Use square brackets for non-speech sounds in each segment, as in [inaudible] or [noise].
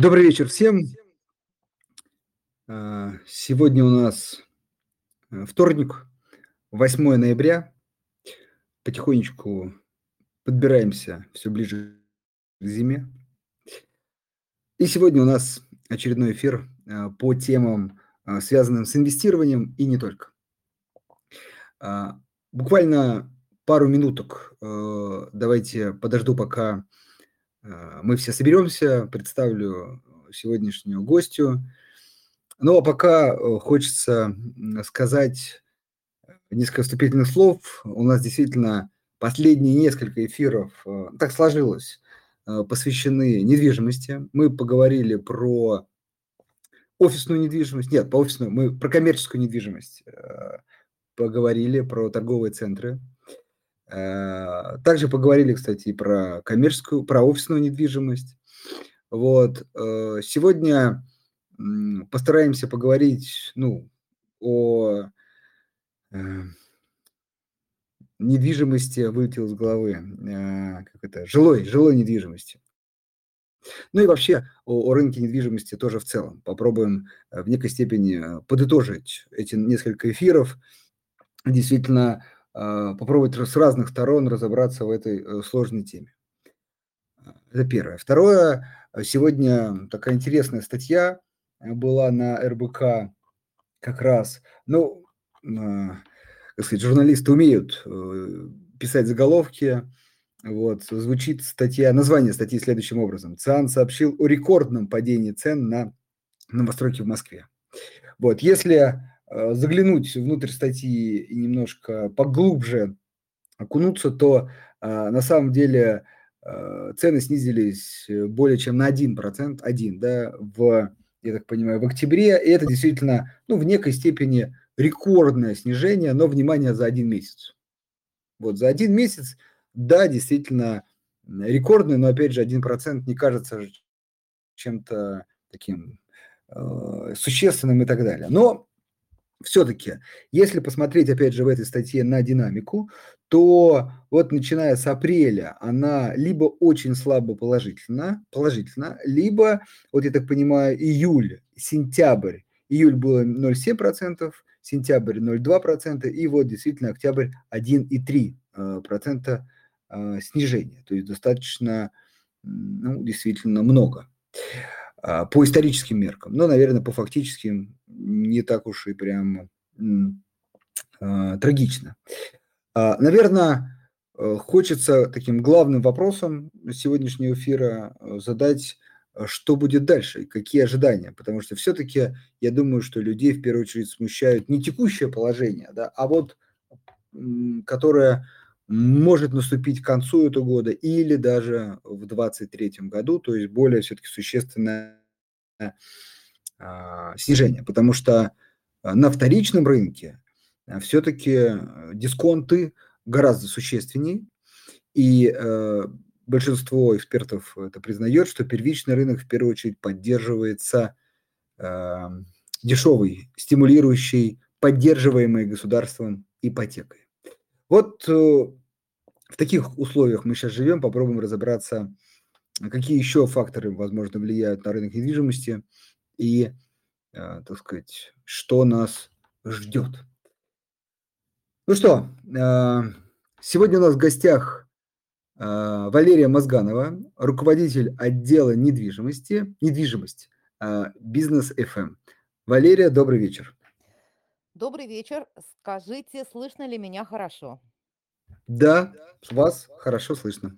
Добрый вечер всем. А, сегодня у нас э, вторник, 8 ноября. Потихонечку подбираемся все ближе к зиме. И сегодня у нас очередной эфир э, по темам, э, связанным с инвестированием и не только. А, буквально пару минуток давайте подожду, пока мы все соберемся, представлю сегодняшнюю гостью. Ну, а пока э, хочется сказать несколько вступительных слов. У нас действительно последние несколько эфиров, э, так сложилось, посвящены недвижимости. Мы поговорили про офисную недвижимость, нет, по офисную, мы про коммерческую недвижимость поговорили, про торговые центры. Э, также поговорили, кстати, про коммерческую, про офисную недвижимость. Вот. Э, сегодня постараемся поговорить ну, о э, недвижимости, вылетел из головы, как это, жилой, жилой недвижимости. Ну и вообще о, о рынке недвижимости тоже в целом. Попробуем в некой степени подытожить эти несколько эфиров. Действительно, попробовать с разных сторон разобраться в этой э, сложной теме. Это первое. Второе, сегодня такая интересная статья была на РБК как раз. Ну, как сказать, журналисты умеют э, писать заголовки. Вот, звучит статья, название статьи следующим образом. ЦИАН сообщил о рекордном падении цен на новостройки в Москве. Вот, если Э, заглянуть внутрь статьи и немножко поглубже окунуться, то э, на самом деле э, цены снизились более чем на 1%, 1, да, в, я так понимаю, в октябре, и это действительно, ну, в некой степени рекордное снижение, но, внимание, за один месяц. Вот, за один месяц, да, действительно рекордный, но, опять же, 1% не кажется чем-то таким э, существенным и так далее. Но все-таки, если посмотреть, опять же, в этой статье на динамику, то вот начиная с апреля она либо очень слабо положительно, положительно либо, вот я так понимаю, июль, сентябрь, июль было 0,7%, сентябрь 0,2%, и вот действительно октябрь 1,3% э, снижения, то есть достаточно, ну, действительно много. А, по историческим меркам, но, наверное, по фактическим не так уж и прям э, трагично. А, наверное, э, хочется таким главным вопросом сегодняшнего эфира э, задать, что будет дальше, какие ожидания, потому что все-таки я думаю, что людей в первую очередь смущают не текущее положение, да, а вот которое может наступить к концу этого года или даже в 2023 году, то есть более все-таки существенное а, снижение, потому что а, на вторичном рынке а, все-таки дисконты гораздо существеннее, и э, большинство экспертов это признает, что первичный рынок в первую очередь поддерживается э, дешевой, стимулирующей, поддерживаемой государством ипотекой. Вот э, в таких условиях мы сейчас живем, попробуем разобраться, какие еще факторы, возможно, влияют на рынок недвижимости и, э, так сказать, что нас ждет. Ну что, э, сегодня у нас в гостях э, Валерия Мозганова, руководитель отдела недвижимости, недвижимость, бизнес FM. Валерия, добрый вечер. Добрый вечер. Скажите, слышно ли меня хорошо? Да, вас хорошо слышно.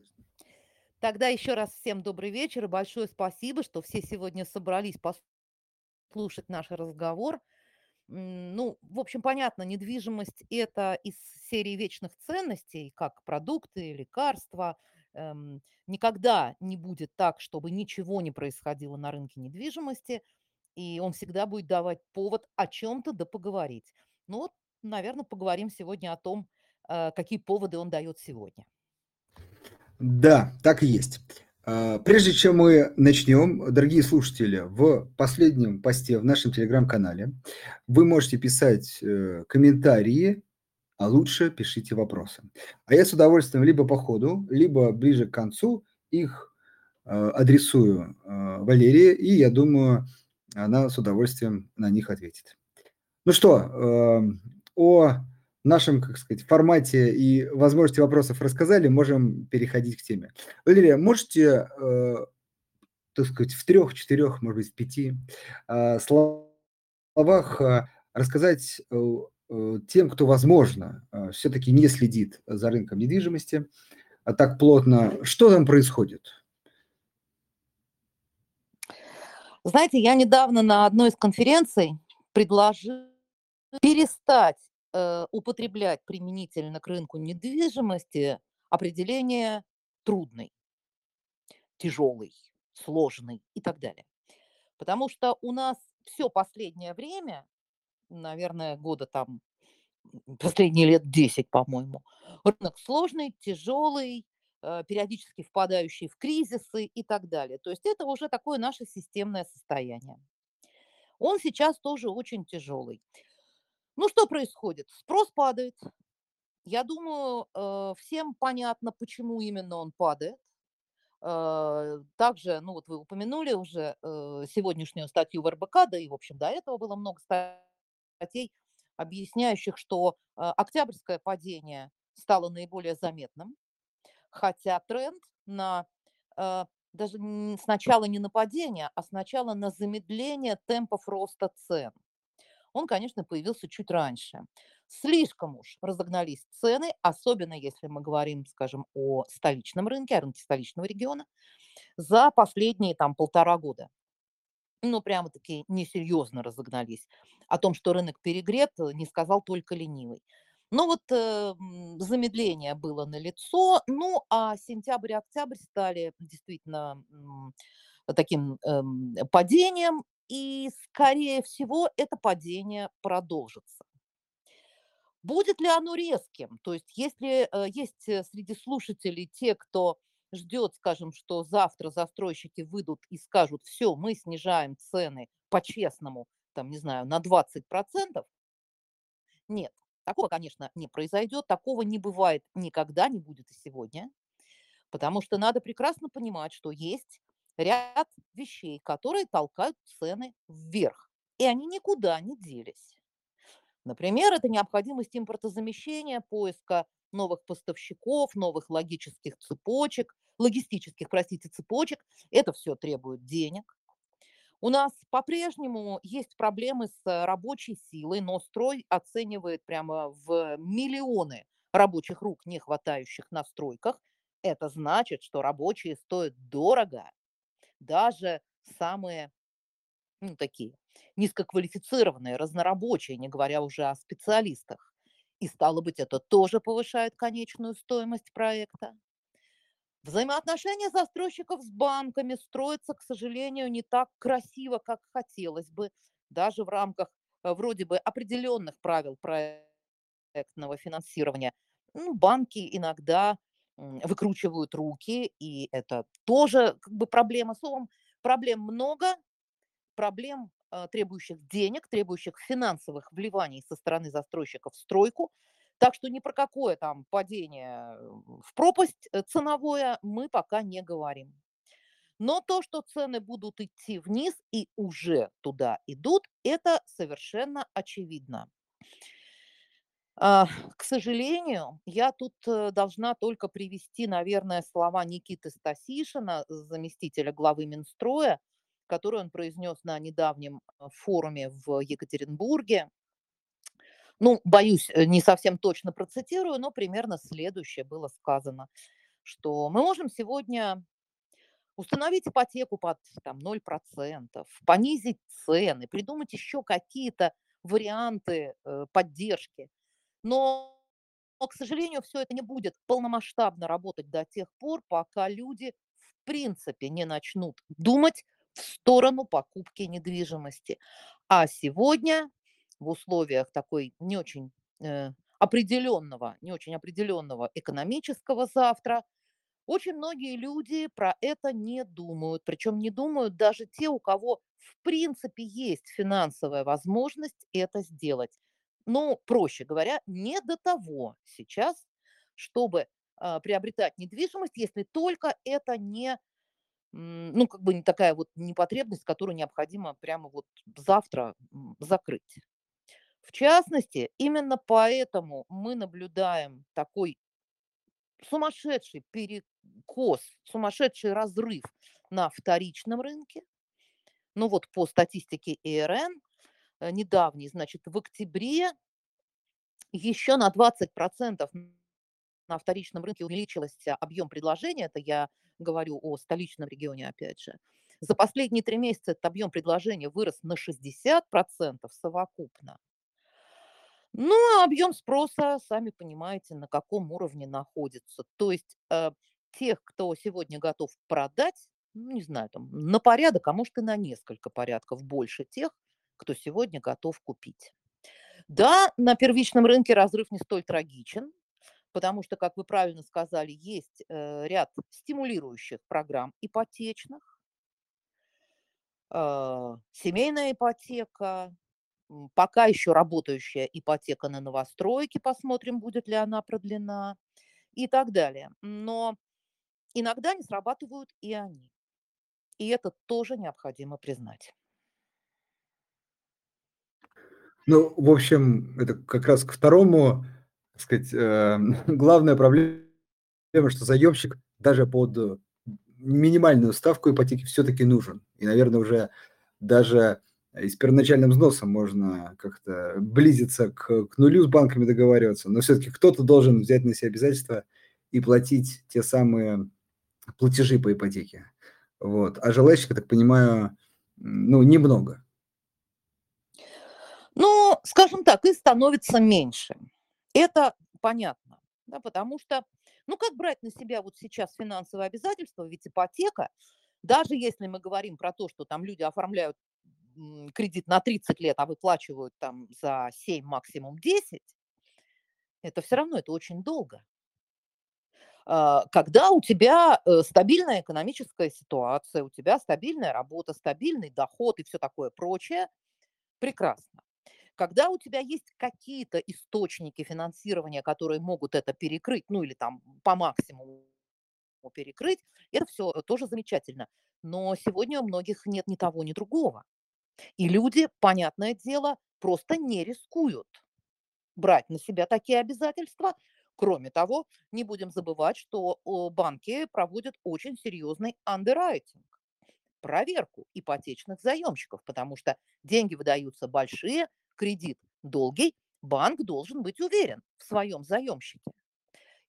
Тогда еще раз всем добрый вечер и большое спасибо, что все сегодня собрались послушать наш разговор. Ну, в общем, понятно, недвижимость– это из серии вечных ценностей, как продукты, лекарства. Эм, никогда не будет так, чтобы ничего не происходило на рынке недвижимости, и он всегда будет давать повод о чем-то да поговорить. Ну вот, наверное, поговорим сегодня о том, какие поводы он дает сегодня. Да, так и есть. А, прежде чем мы начнем, дорогие слушатели, в последнем посте в нашем телеграм-канале вы можете писать э, комментарии, а лучше пишите вопросы. А я с удовольствием либо по ходу, либо ближе к концу их а, адресую, а, Валерии, и я думаю, она с удовольствием на них ответит. Ну что, о нашем, как сказать, формате и возможности вопросов рассказали, можем переходить к теме. Валерия, можете, э, так сказать, в трех, четырех, может быть, в пяти а, словах рассказать тем, кто, возможно, все-таки не следит за рынком недвижимости так плотно, что там происходит? Знаете, я недавно на одной из конференций предложила перестать э, употреблять применительно к рынку недвижимости определение трудный, тяжелый, сложный и так далее. Потому что у нас все последнее время, наверное, года там, последние лет 10, по-моему, рынок сложный, тяжелый, Э, периодически впадающий в кризисы и так далее. То есть это уже такое наше системное состояние. Он сейчас тоже очень тяжелый. Ну что происходит? Спрос падает. Я думаю, э, всем понятно, почему именно он падает. Э, также, ну вот вы упомянули уже сегодняшнюю статью в РБК, да и, в общем, до этого было много статей, объясняющих, что октябрьское падение стало наиболее заметным хотя тренд на э, даже сначала не на падение, а сначала на замедление темпов роста цен. Он, конечно, появился чуть раньше. Слишком уж разогнались цены, особенно если мы говорим, скажем, о столичном рынке, о рынке столичного региона, за последние там полтора года. Ну, прямо-таки несерьезно разогнались. О том, что рынок перегрет, не сказал только ленивый. Ну вот э, замедление было на лицо, ну а сентябрь и октябрь стали действительно э, таким э, падением, и скорее всего это падение продолжится. Будет ли оно резким? То есть если э, есть э, среди слушателей те, кто ждет, скажем, что завтра застройщики выйдут и скажут, все, мы снижаем цены по-честному, там, не знаю, на 20%, нет. Такого, конечно, не произойдет, такого не бывает никогда, не будет и сегодня, потому что надо прекрасно понимать, что есть ряд вещей, которые толкают цены вверх, и они никуда не делись. Например, это необходимость импортозамещения, поиска новых поставщиков, новых логических цепочек, логистических, простите, цепочек. Это все требует денег. У нас по-прежнему есть проблемы с э, рабочей силой, но строй оценивает прямо в миллионы рабочих рук, не хватающих на стройках. Это значит, что рабочие стоят дорого. Даже самые ну, такие низкоквалифицированные, разнорабочие, не говоря уже о специалистах. И стало быть, это тоже повышает конечную стоимость проекта. Взаимоотношения застройщиков с банками строятся, к сожалению, не так красиво, как хотелось бы, даже в рамках э, вроде бы определенных правил проектного финансирования. Ну, банки иногда выкручивают руки, и это тоже как бы проблема. Словом, проблем много, проблем, э, требующих денег, требующих финансовых вливаний со стороны застройщиков в стройку – так что ни про какое там падение в пропасть э, ценовое мы пока не говорим. Но то, что цены будут идти вниз и уже туда идут, это совершенно очевидно. А, к сожалению, я тут э, должна только привести, наверное, слова Никиты Стасишина, заместителя главы Минстроя, которые он произнес на недавнем э, форуме в Екатеринбурге ну, боюсь, э, не совсем точно процитирую, но примерно следующее было сказано, что мы можем сегодня установить ипотеку под там, 0%, понизить цены, придумать еще какие-то варианты поддержки. Но, к сожалению, все это не будет полномасштабно работать до тех пор, пока люди в принципе не начнут думать в сторону покупки недвижимости. А сегодня в условиях такой не очень э, определенного, не очень определенного экономического завтра, очень многие люди про это не думают. Причем не думают даже те, у кого в принципе есть финансовая возможность это сделать. Ну, проще говоря, не до того сейчас, чтобы э, приобретать недвижимость, если только это не ну, как бы не такая вот непотребность, которую необходимо прямо вот завтра закрыть. В частности, именно поэтому мы наблюдаем такой сумасшедший перекос, сумасшедший разрыв на вторичном рынке. Ну вот по статистике ЭРН э, недавней, значит, в октябре еще на 20% на вторичном рынке увеличился объем предложения, это я говорю о столичном регионе опять же. За последние три месяца этот объем предложения вырос на 60% совокупно. Ну, а объем спроса, сами понимаете, на каком уровне находится. То есть э, тех, кто сегодня готов продать, ну, не знаю, там, на порядок, а может и на несколько порядков больше тех, кто сегодня готов купить. Да, на первичном рынке разрыв не столь трагичен, потому что, как вы правильно сказали, есть э, ряд стимулирующих программ ипотечных, э, семейная ипотека, пока еще работающая ипотека на новостройки, посмотрим, будет ли она продлена и так далее. Но иногда не срабатывают и они. И это тоже необходимо признать. Ну, в общем, это как раз к второму, так сказать, э, [laughs] главная проблема, что заемщик даже под минимальную ставку ипотеки все-таки нужен. И, наверное, уже даже и с первоначальным взносом можно как-то близиться к, к нулю с банками договариваться, но все-таки кто-то должен взять на себя обязательства и платить те самые платежи по ипотеке. Вот. А желающих, я так понимаю, ну, немного. Скажем так, и становится меньше. Это понятно, да, потому что, ну, как брать на себя вот сейчас финансовые обязательства, ведь ипотека, даже если мы говорим про то, что там люди оформляют кредит на 30 лет, а выплачивают там за 7, максимум 10, это все равно это очень долго. А, когда у тебя э, стабильная экономическая ситуация, у тебя стабильная работа, стабильный доход и все такое прочее, прекрасно. Когда у тебя есть какие-то источники финансирования, которые могут это перекрыть, ну или там по максимуму перекрыть, это все тоже замечательно. Но сегодня у многих нет ни того, ни другого. И люди, понятное дело, просто не рискуют брать на себя такие обязательства. Кроме того, не будем забывать, что банки проводят очень серьезный андеррайтинг, проверку ипотечных заемщиков, потому что деньги выдаются большие, кредит долгий, банк должен быть уверен в своем заемщике.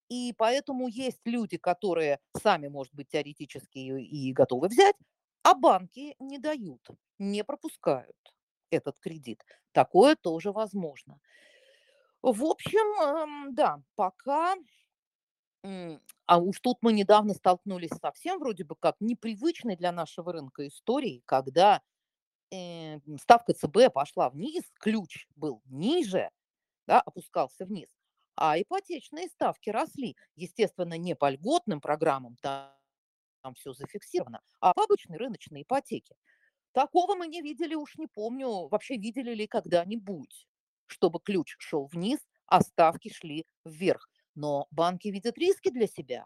И поэтому есть люди, которые сами, может быть, теоретически и готовы взять, а банки не дают, не пропускают этот кредит. Такое тоже возможно. В общем, эм, да, пока... А уж тут мы недавно столкнулись совсем вроде бы как непривычной для нашего рынка истории, когда э, ставка ЦБ пошла вниз, ключ был ниже, да, опускался вниз, а ипотечные ставки росли. Естественно, не по льготным программам, там там все зафиксировано, а по обычной рыночной ипотеке. Такого мы не видели, уж не помню, вообще видели ли когда-нибудь, чтобы ключ шел вниз, а ставки шли вверх. Но банки видят риски для себя,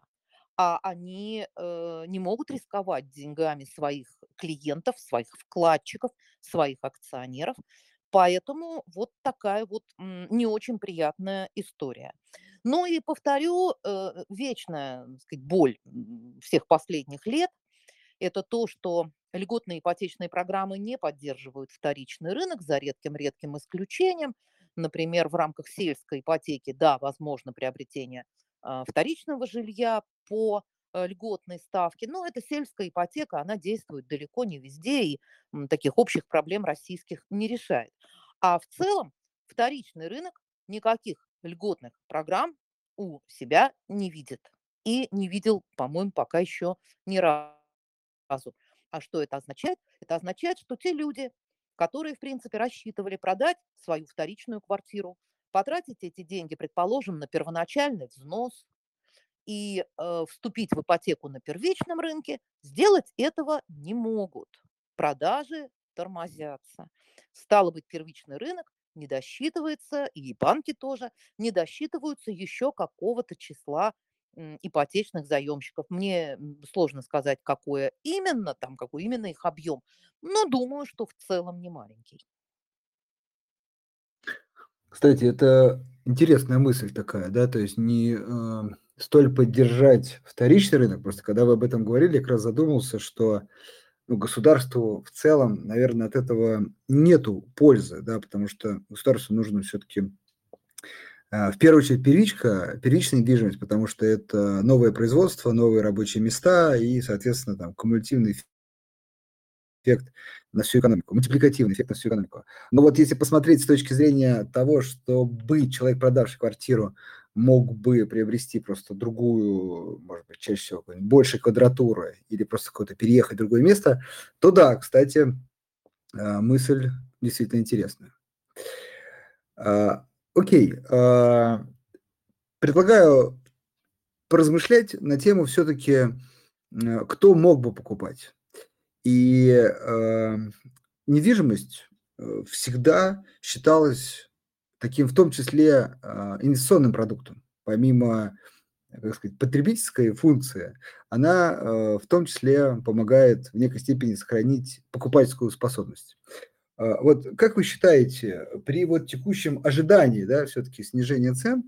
а они э, не могут рисковать деньгами своих клиентов, своих вкладчиков, своих акционеров. Поэтому вот такая вот не очень приятная история. Ну и повторю, э, вечная сказать, боль всех последних лет– это то, что льготные ипотечные программы не поддерживают вторичный рынок за редким-редким исключением. Например, в рамках сельской ипотеки, да, возможно приобретение а, вторичного жилья по э, льготной ставке, но эта сельская ипотека, она действует далеко не везде и таких общих проблем российских не решает. А в целом вторичный рынок никаких льготных программ у себя не видит. И не видел, по-моему, пока еще ни разу. А что это означает? Это означает, что те люди, которые, в принципе, рассчитывали продать свою вторичную квартиру, потратить эти деньги, предположим, на первоначальный взнос и э, вступить в ипотеку на первичном рынке, сделать этого не могут. Продажи тормозятся. Стало быть, первичный рынок не досчитывается, и банки тоже не досчитываются еще какого-то числа ипотечных заемщиков. Мне сложно сказать, какое именно, там, какой именно их объем, но думаю, что в целом не маленький. Кстати, это интересная мысль такая, да, то есть не э, столь поддержать вторичный рынок. Просто когда вы об этом говорили, я как раз задумался, что ну, государству в целом, наверное, от этого нету пользы, да, потому что государству нужно все-таки э, в первую очередь первичка, первичная недвижимость, потому что это новое производство, новые рабочие места и, соответственно, там кумулятивный эффект на всю экономику, мультипликативный эффект на всю экономику. Но вот если посмотреть с точки зрения того, чтобы человек, продавший квартиру, мог бы приобрести просто другую, может быть, чаще всего больше квадратуры или просто какое-то переехать в другое место, то да, кстати, а, мысль действительно интересная. А, окей, а, предлагаю поразмышлять на тему все-таки, кто мог бы покупать. И э, недвижимость всегда считалась таким, в том числе, э, инвестиционным продуктом. Помимо, как сказать, потребительской функции, она э, в том числе помогает в некой степени сохранить покупательскую способность. Э, вот как вы считаете, при вот текущем ожидании, да, все-таки снижения цен,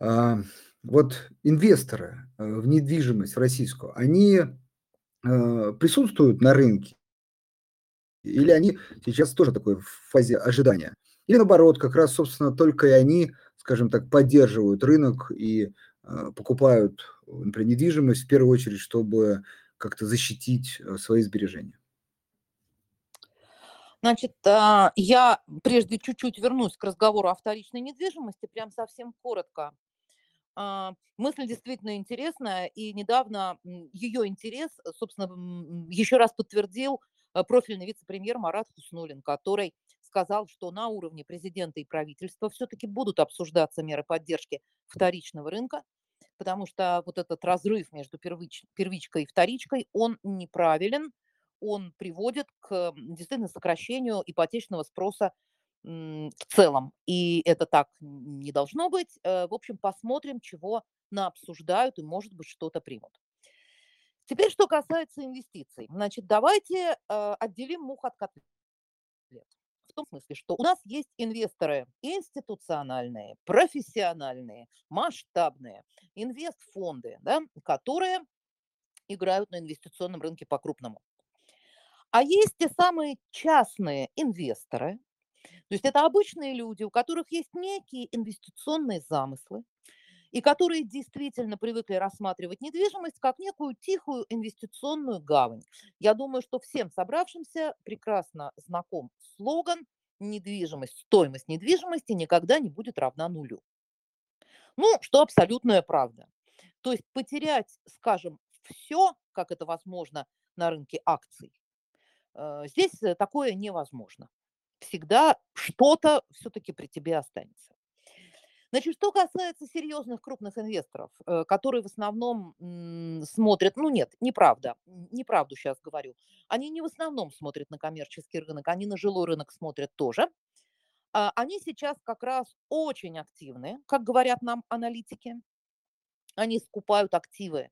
э, вот инвесторы э, в недвижимость российскую, они присутствуют на рынке? Или они сейчас тоже такой в фазе ожидания? Или наоборот, как раз, собственно, только и они, скажем так, поддерживают рынок и э, покупают, например, недвижимость в первую очередь, чтобы как-то защитить э, свои сбережения? Значит, а, я прежде чуть-чуть вернусь к разговору о вторичной недвижимости, прям совсем коротко. А, мысль действительно интересная, и недавно ее интерес, э, собственно, еще раз подтвердил э, профильный вице-премьер Марат Хуснулин, который сказал, что на уровне президента и правительства все-таки будут обсуждаться меры поддержки вторичного рынка, потому что вот этот разрыв между первич, первичкой и вторичкой, он неправилен, он приводит к действительно сокращению ипотечного спроса в целом. И это так не должно быть. Э, в общем, посмотрим, чего на обсуждают и, может быть, что-то примут. Теперь, что касается инвестиций. Значит, давайте э, отделим мух от котлет. В том смысле, что у нас есть инвесторы институциональные, профессиональные, масштабные, инвестфонды, да, которые играют на инвестиционном рынке по-крупному. А есть те самые частные инвесторы, то есть это обычные люди, у которых есть некие инвестиционные замыслы, и которые действительно привыкли рассматривать недвижимость как некую тихую инвестиционную гавань. Я думаю, что всем собравшимся прекрасно знаком слоган «Недвижимость, стоимость недвижимости никогда не будет равна нулю». Ну, что абсолютная правда. То есть потерять, скажем, все, как это возможно на рынке акций, э, здесь э, такое невозможно всегда что-то все-таки при тебе останется. Значит, что касается серьезных крупных инвесторов, э, которые в основном смотрят, ну нет, неправда, неправду сейчас говорю, они не в основном смотрят на коммерческий рынок, они на жилой рынок смотрят тоже. А, они сейчас как раз очень активны, как говорят нам аналитики. Они скупают активы,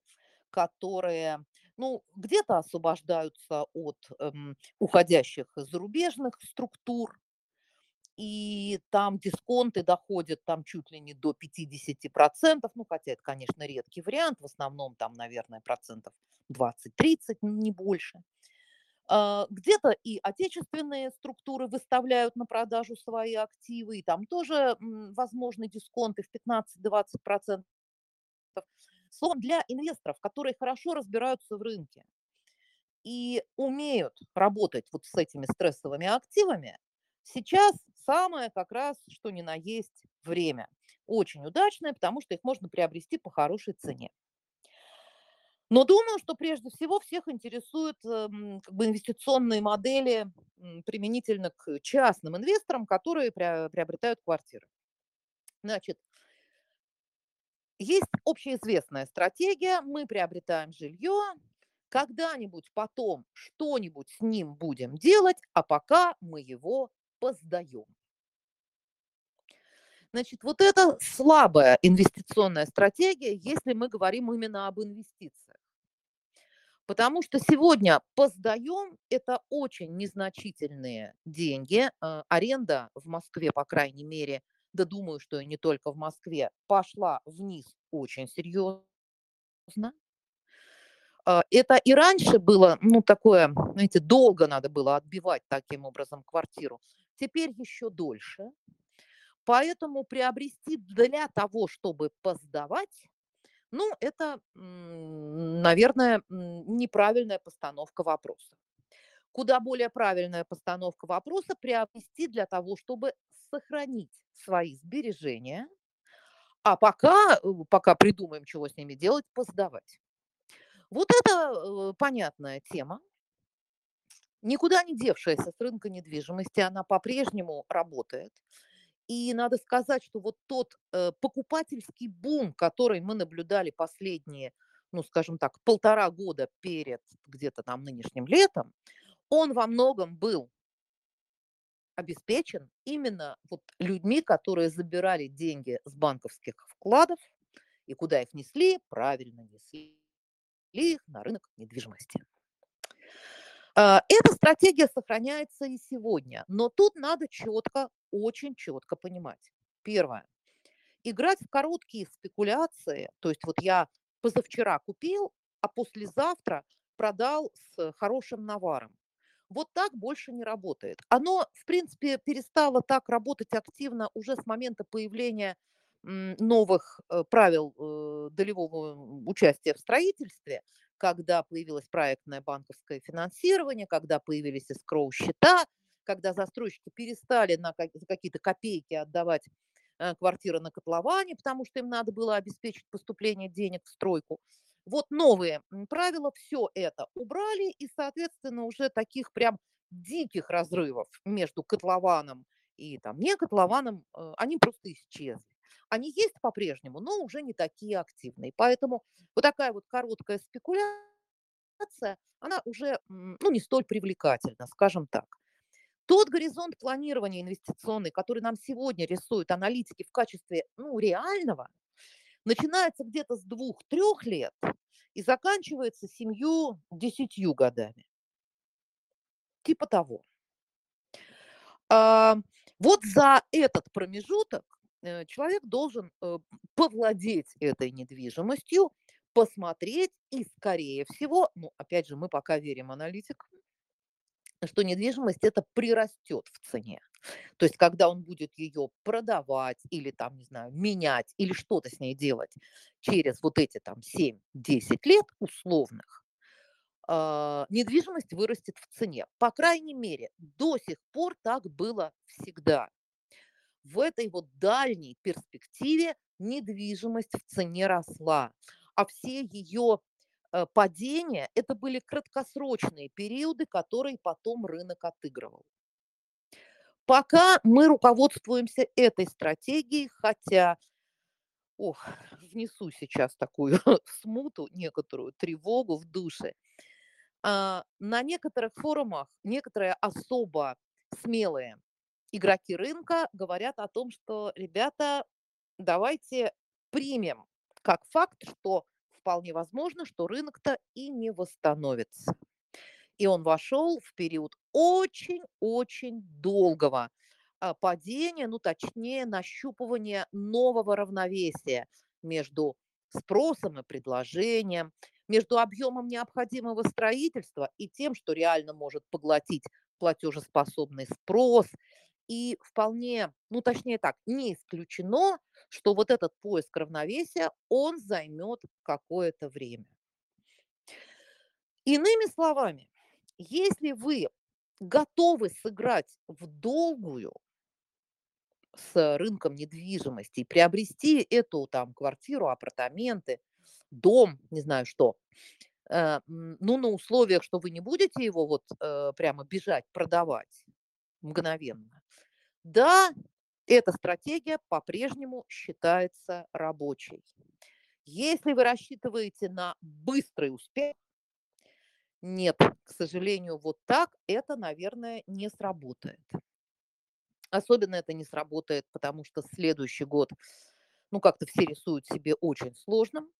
которые ну, где-то освобождаются от эм, уходящих зарубежных структур, и там дисконты доходят там чуть ли не до 50%, ну, хотя это, конечно, редкий вариант, в основном там, наверное, процентов 20-30, не больше. А, где-то и отечественные структуры выставляют на продажу свои активы, и там тоже возможны дисконты в 15-20%. Словом, для инвесторов, которые хорошо разбираются в рынке и умеют работать вот с этими стрессовыми активами, сейчас самое как раз, что ни на есть, время. Очень удачное, потому что их можно приобрести по хорошей цене. Но думаю, что прежде всего всех интересуют эм, как бы инвестиционные модели применительно к частным инвесторам, которые приобретают квартиры. Значит, есть общеизвестная стратегия, мы приобретаем жилье, когда-нибудь потом что-нибудь с ним будем делать, а пока мы его поздаем. Значит, вот это слабая инвестиционная стратегия, если мы говорим именно об инвестициях. Потому что сегодня по сдаем – это очень незначительные деньги. Э, аренда в Москве, по крайней мере, да думаю, что и не только в Москве, пошла вниз очень серьезно. А, это и раньше было, ну, такое, знаете, долго надо было отбивать таким образом квартиру. Теперь еще дольше. Поэтому приобрести для того, чтобы поздавать, ну, это, наверное, неправильная постановка вопроса. Куда более правильная постановка вопроса приобрести для того, чтобы сохранить свои сбережения, а пока, э, пока придумаем, чего с ними делать, поздавать. Вот это э, понятная тема. Никуда не девшаяся с рынка недвижимости, она по-прежнему работает. И надо сказать, что вот тот э, покупательский бум, который мы наблюдали последние, ну, скажем так, полтора года перед где-то там нынешним летом, он во многом был обеспечен именно вот людьми, которые забирали деньги с банковских вкладов и куда их несли, правильно несли их на рынок недвижимости. А, эта стратегия сохраняется и сегодня, но тут надо четко, очень четко понимать. Первое. Играть в короткие спекуляции, то есть вот я позавчера купил, а послезавтра продал с хорошим наваром. Вот так больше не работает. Оно, в принципе, перестало так работать активно уже с момента появления новых э, правил э, долевого участия в строительстве, когда появилось проектное банковское финансирование, когда появились эскроу-счета, когда застройщики перестали на какие-то копейки отдавать э, квартиры на котловане, потому что им надо было обеспечить поступление денег в стройку. Вот новые правила все это убрали, и, соответственно, уже таких прям диких разрывов между котлованом и там не котлованом, они просто исчезли. Они есть по-прежнему, но уже не такие активные. Поэтому вот такая вот короткая спекуляция, она уже ну, не столь привлекательна, скажем так. Тот горизонт планирования инвестиционный, который нам сегодня рисуют аналитики в качестве ну, реального, начинается где-то с двух-трех лет и заканчивается семью-десятью годами. Типа того. А, вот за этот промежуток Э, человек должен э, повладеть этой недвижимостью, посмотреть и, скорее всего, ну, опять же, мы пока верим аналитикам, что недвижимость это прирастет в цене. То есть, когда он будет ее продавать или там, не знаю, менять или что-то с ней делать через вот эти там 7-10 лет условных, э, недвижимость вырастет в цене. По крайней мере, до сих пор так было всегда в этой вот дальней перспективе недвижимость в цене росла, а все ее падения – это были краткосрочные периоды, которые потом рынок отыгрывал. Пока мы руководствуемся этой стратегией, хотя, ох, внесу сейчас такую [laughs] смуту, некоторую тревогу в душе, а, на некоторых форумах некоторые особо смелые игроки рынка говорят о том, что, ребята, давайте примем как факт, что вполне возможно, что рынок-то и не восстановится. И он вошел в период очень-очень долгого а, падения, ну точнее нащупывания нового равновесия между спросом и предложением, между объемом необходимого строительства и тем, что реально может поглотить платежеспособный спрос и вполне, ну точнее так, не исключено, что вот этот поиск равновесия, он займет какое-то время. Иными словами, если вы готовы сыграть в долгую с рынком недвижимости и приобрести эту там квартиру, апартаменты, дом, не знаю что, э, ну, на условиях, что вы не будете его вот э, прямо бежать продавать мгновенно, да, эта стратегия по-прежнему считается рабочей. Если вы рассчитываете на быстрый успех, нет, к сожалению, вот так это, наверное, не сработает. Особенно это не сработает, потому что следующий год, ну, как-то все рисуют себе очень сложным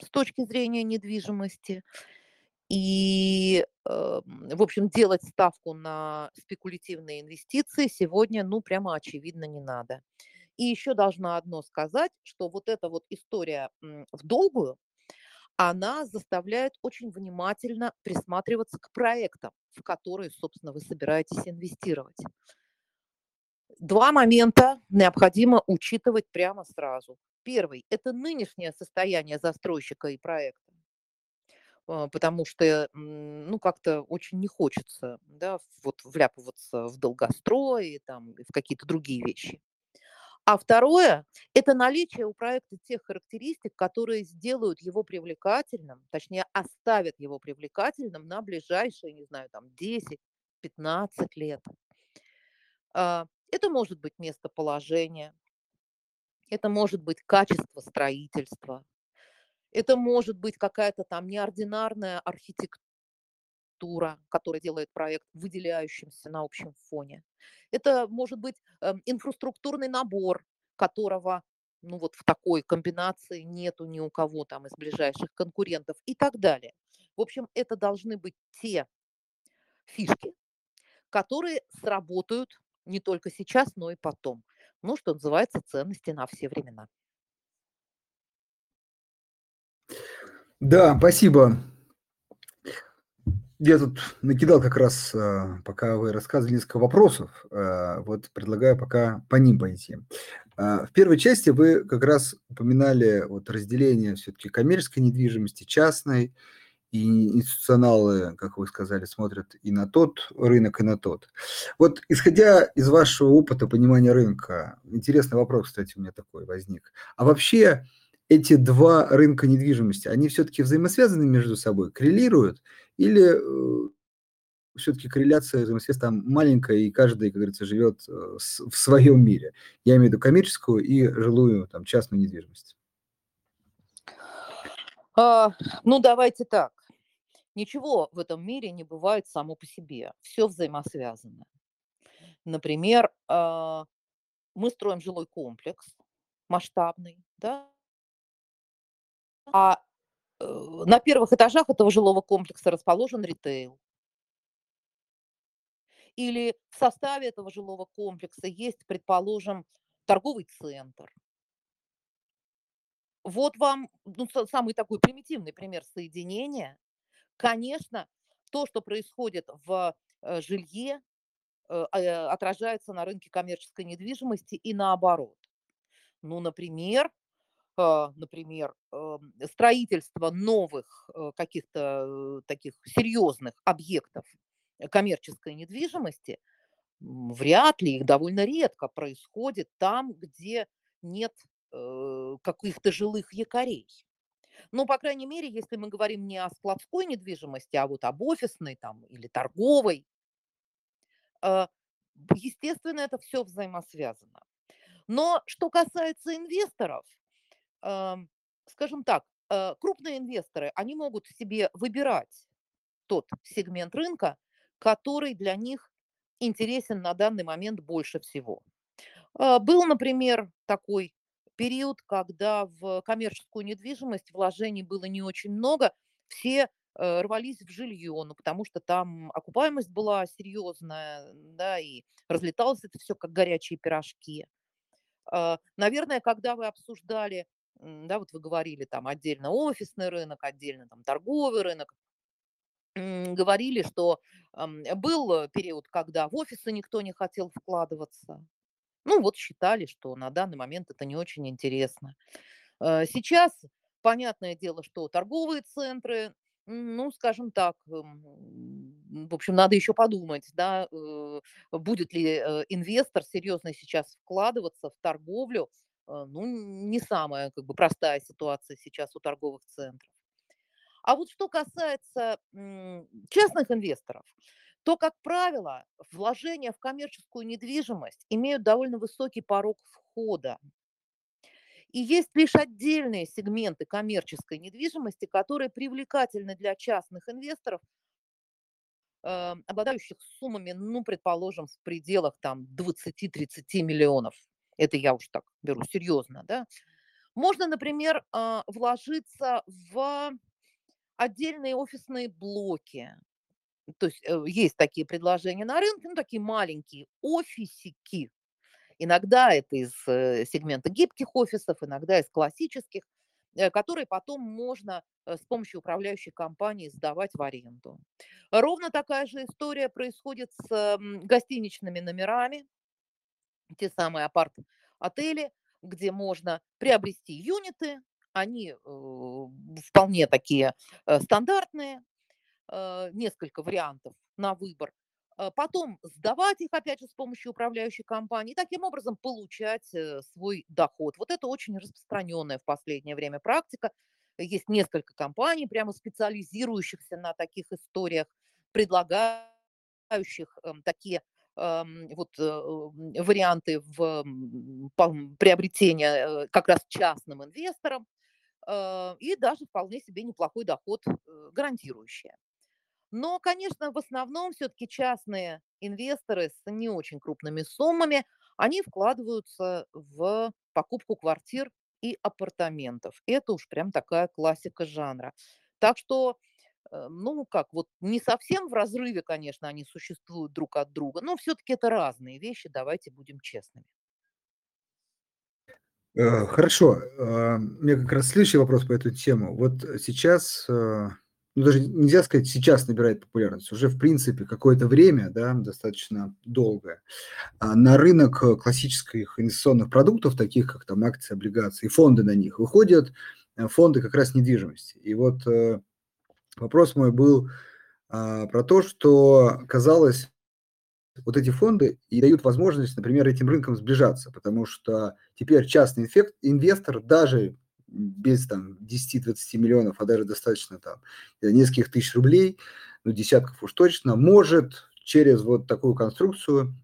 с точки зрения недвижимости. И, э, в общем, делать ставку на спекулятивные инвестиции сегодня, ну, прямо очевидно не надо. И еще должна одно сказать, что вот эта вот история в долгую, она заставляет очень внимательно присматриваться к проектам, в которые, собственно, вы собираетесь инвестировать. Два момента необходимо учитывать прямо сразу. Первый– это нынешнее состояние застройщика и проекта, потому что, ну, как-то очень не хочется, да, вот вляпываться в долгострой, там, в какие-то другие вещи. А второе– это наличие у проекта тех характеристик, которые сделают его привлекательным, точнее, оставят его привлекательным на ближайшие, не знаю, там 10-15 лет. А, это может быть местоположение, это может быть качество строительства, это может быть какая-то там неординарная архитектура, которая делает проект выделяющимся на общем фоне. Это может быть э, инфраструктурный набор, которого ну вот в такой комбинации нету ни у кого там из ближайших конкурентов и так далее. В общем, это должны быть те фишки, которые сработают не только сейчас, но и потом. Ну, что называется, ценности на все времена. Да, спасибо. Я тут накидал как раз, а, пока вы рассказывали несколько вопросов, а, вот предлагаю пока по ним пойти. А, в первой части вы как раз упоминали вот разделение все-таки коммерческой недвижимости, частной, и институционалы, как вы сказали, смотрят и на тот рынок, и на тот. Вот исходя из вашего опыта понимания рынка, интересный вопрос, кстати, у меня такой возник. А вообще эти два рынка недвижимости, они все-таки взаимосвязаны между собой, коррелируют, или э, все-таки корреляция взаимосвязь там маленькая, и каждый, как говорится, живет э, в своем мире. Я имею в виду коммерческую и жилую, там, частную недвижимость. А, ну, давайте так. Ничего в этом мире не бывает само по себе. Все взаимосвязано. Например, а, мы строим жилой комплекс масштабный, да, а э, на первых этажах этого жилого комплекса расположен ритейл. Или в составе этого жилого комплекса есть, предположим, торговый центр. Вот вам ну, самый такой примитивный пример соединения Конечно, то, что происходит в э, жилье, э, отражается на рынке коммерческой недвижимости и наоборот. Ну, например, например, эм, строительство новых каких-то таких серьезных объектов коммерческой недвижимости, вряд ли их довольно редко происходит там, где нет каких-то жилых якорей. Ну, по крайней мере, если мы говорим не о складской недвижимости, а вот об офисной там или торговой, э, естественно, это все взаимосвязано. Но что касается инвесторов, скажем так, э, крупные инвесторы, они могут себе выбирать тот сегмент рынка, который для них интересен на данный момент больше всего. Э, был, например, такой период, когда в коммерческую недвижимость вложений было не очень много, все э, рвались в жилье, ну, потому что там окупаемость была серьезная, да, и разлеталось это все как горячие пирожки. А, наверное, когда вы обсуждали, да, вот вы говорили там отдельно офисный рынок, отдельно там торговый рынок, говорили, что был период, когда в офисы никто не хотел вкладываться, ну, вот считали, что на данный момент это не очень интересно. Э, сейчас, понятное дело, что торговые центры, ну, скажем так, эм, в общем, надо еще подумать, да, э, будет ли э, инвестор серьезно сейчас вкладываться в торговлю. Ну, не самая как бы простая ситуация сейчас у торговых центров. А вот что касается частных инвесторов, то, как правило, вложения в коммерческую недвижимость имеют довольно высокий порог входа. И есть лишь отдельные сегменты коммерческой недвижимости, которые привлекательны для частных инвесторов э, обладающих суммами, ну, предположим, в пределах там 20-30 миллионов. Это я уж так беру серьезно, да. Можно, например, а, вложиться в отдельные офисные блоки. То есть э, есть такие предложения на рынке, ну, такие маленькие офисики. Иногда это из э, сегмента гибких офисов, иногда из классических, э, которые потом можно с помощью управляющей компании сдавать в аренду. Ровно такая же история происходит с гостиничными номерами, те самые апарт-отели, где можно приобрести юниты, они э, вполне такие э, стандартные, э, несколько вариантов на выбор. Потом сдавать их, опять же, с помощью управляющей компании, таким образом получать свой доход. Вот это очень распространенная в последнее время практика. Есть несколько компаний, прямо специализирующихся на таких историях, предлагающих эм, такие вот варианты в приобретения как раз частным инвесторам Э, и даже вполне себе неплохой доход э, гарантирующая. Но, конечно, в основном все-таки частные инвесторы с не очень крупными суммами, они вкладываются в покупку квартир и апартаментов. Это уж прям такая классика жанра. Так что, э, ну как, вот не совсем в разрыве, конечно, они существуют друг от друга, но все-таки это разные вещи, давайте будем честными. Э, хорошо. А, у меня как раз следующий вопрос по эту тему. Вот сейчас, э, ну, даже нельзя сказать, сейчас набирает популярность, уже, в принципе, какое-то время, да, достаточно долгое, а, на рынок классических инвестиционных продуктов, таких как там акции, облигации, фонды на них, выходят э, фонды как раз недвижимости. И вот вопрос мой был а, про то, что казалось, вот эти фонды и дают возможность, например, этим рынкам сближаться, потому что теперь частный эффект, инвестор даже без там 10-20 миллионов, а даже достаточно там нескольких тысяч рублей, ну десятков уж точно, может через вот такую конструкцию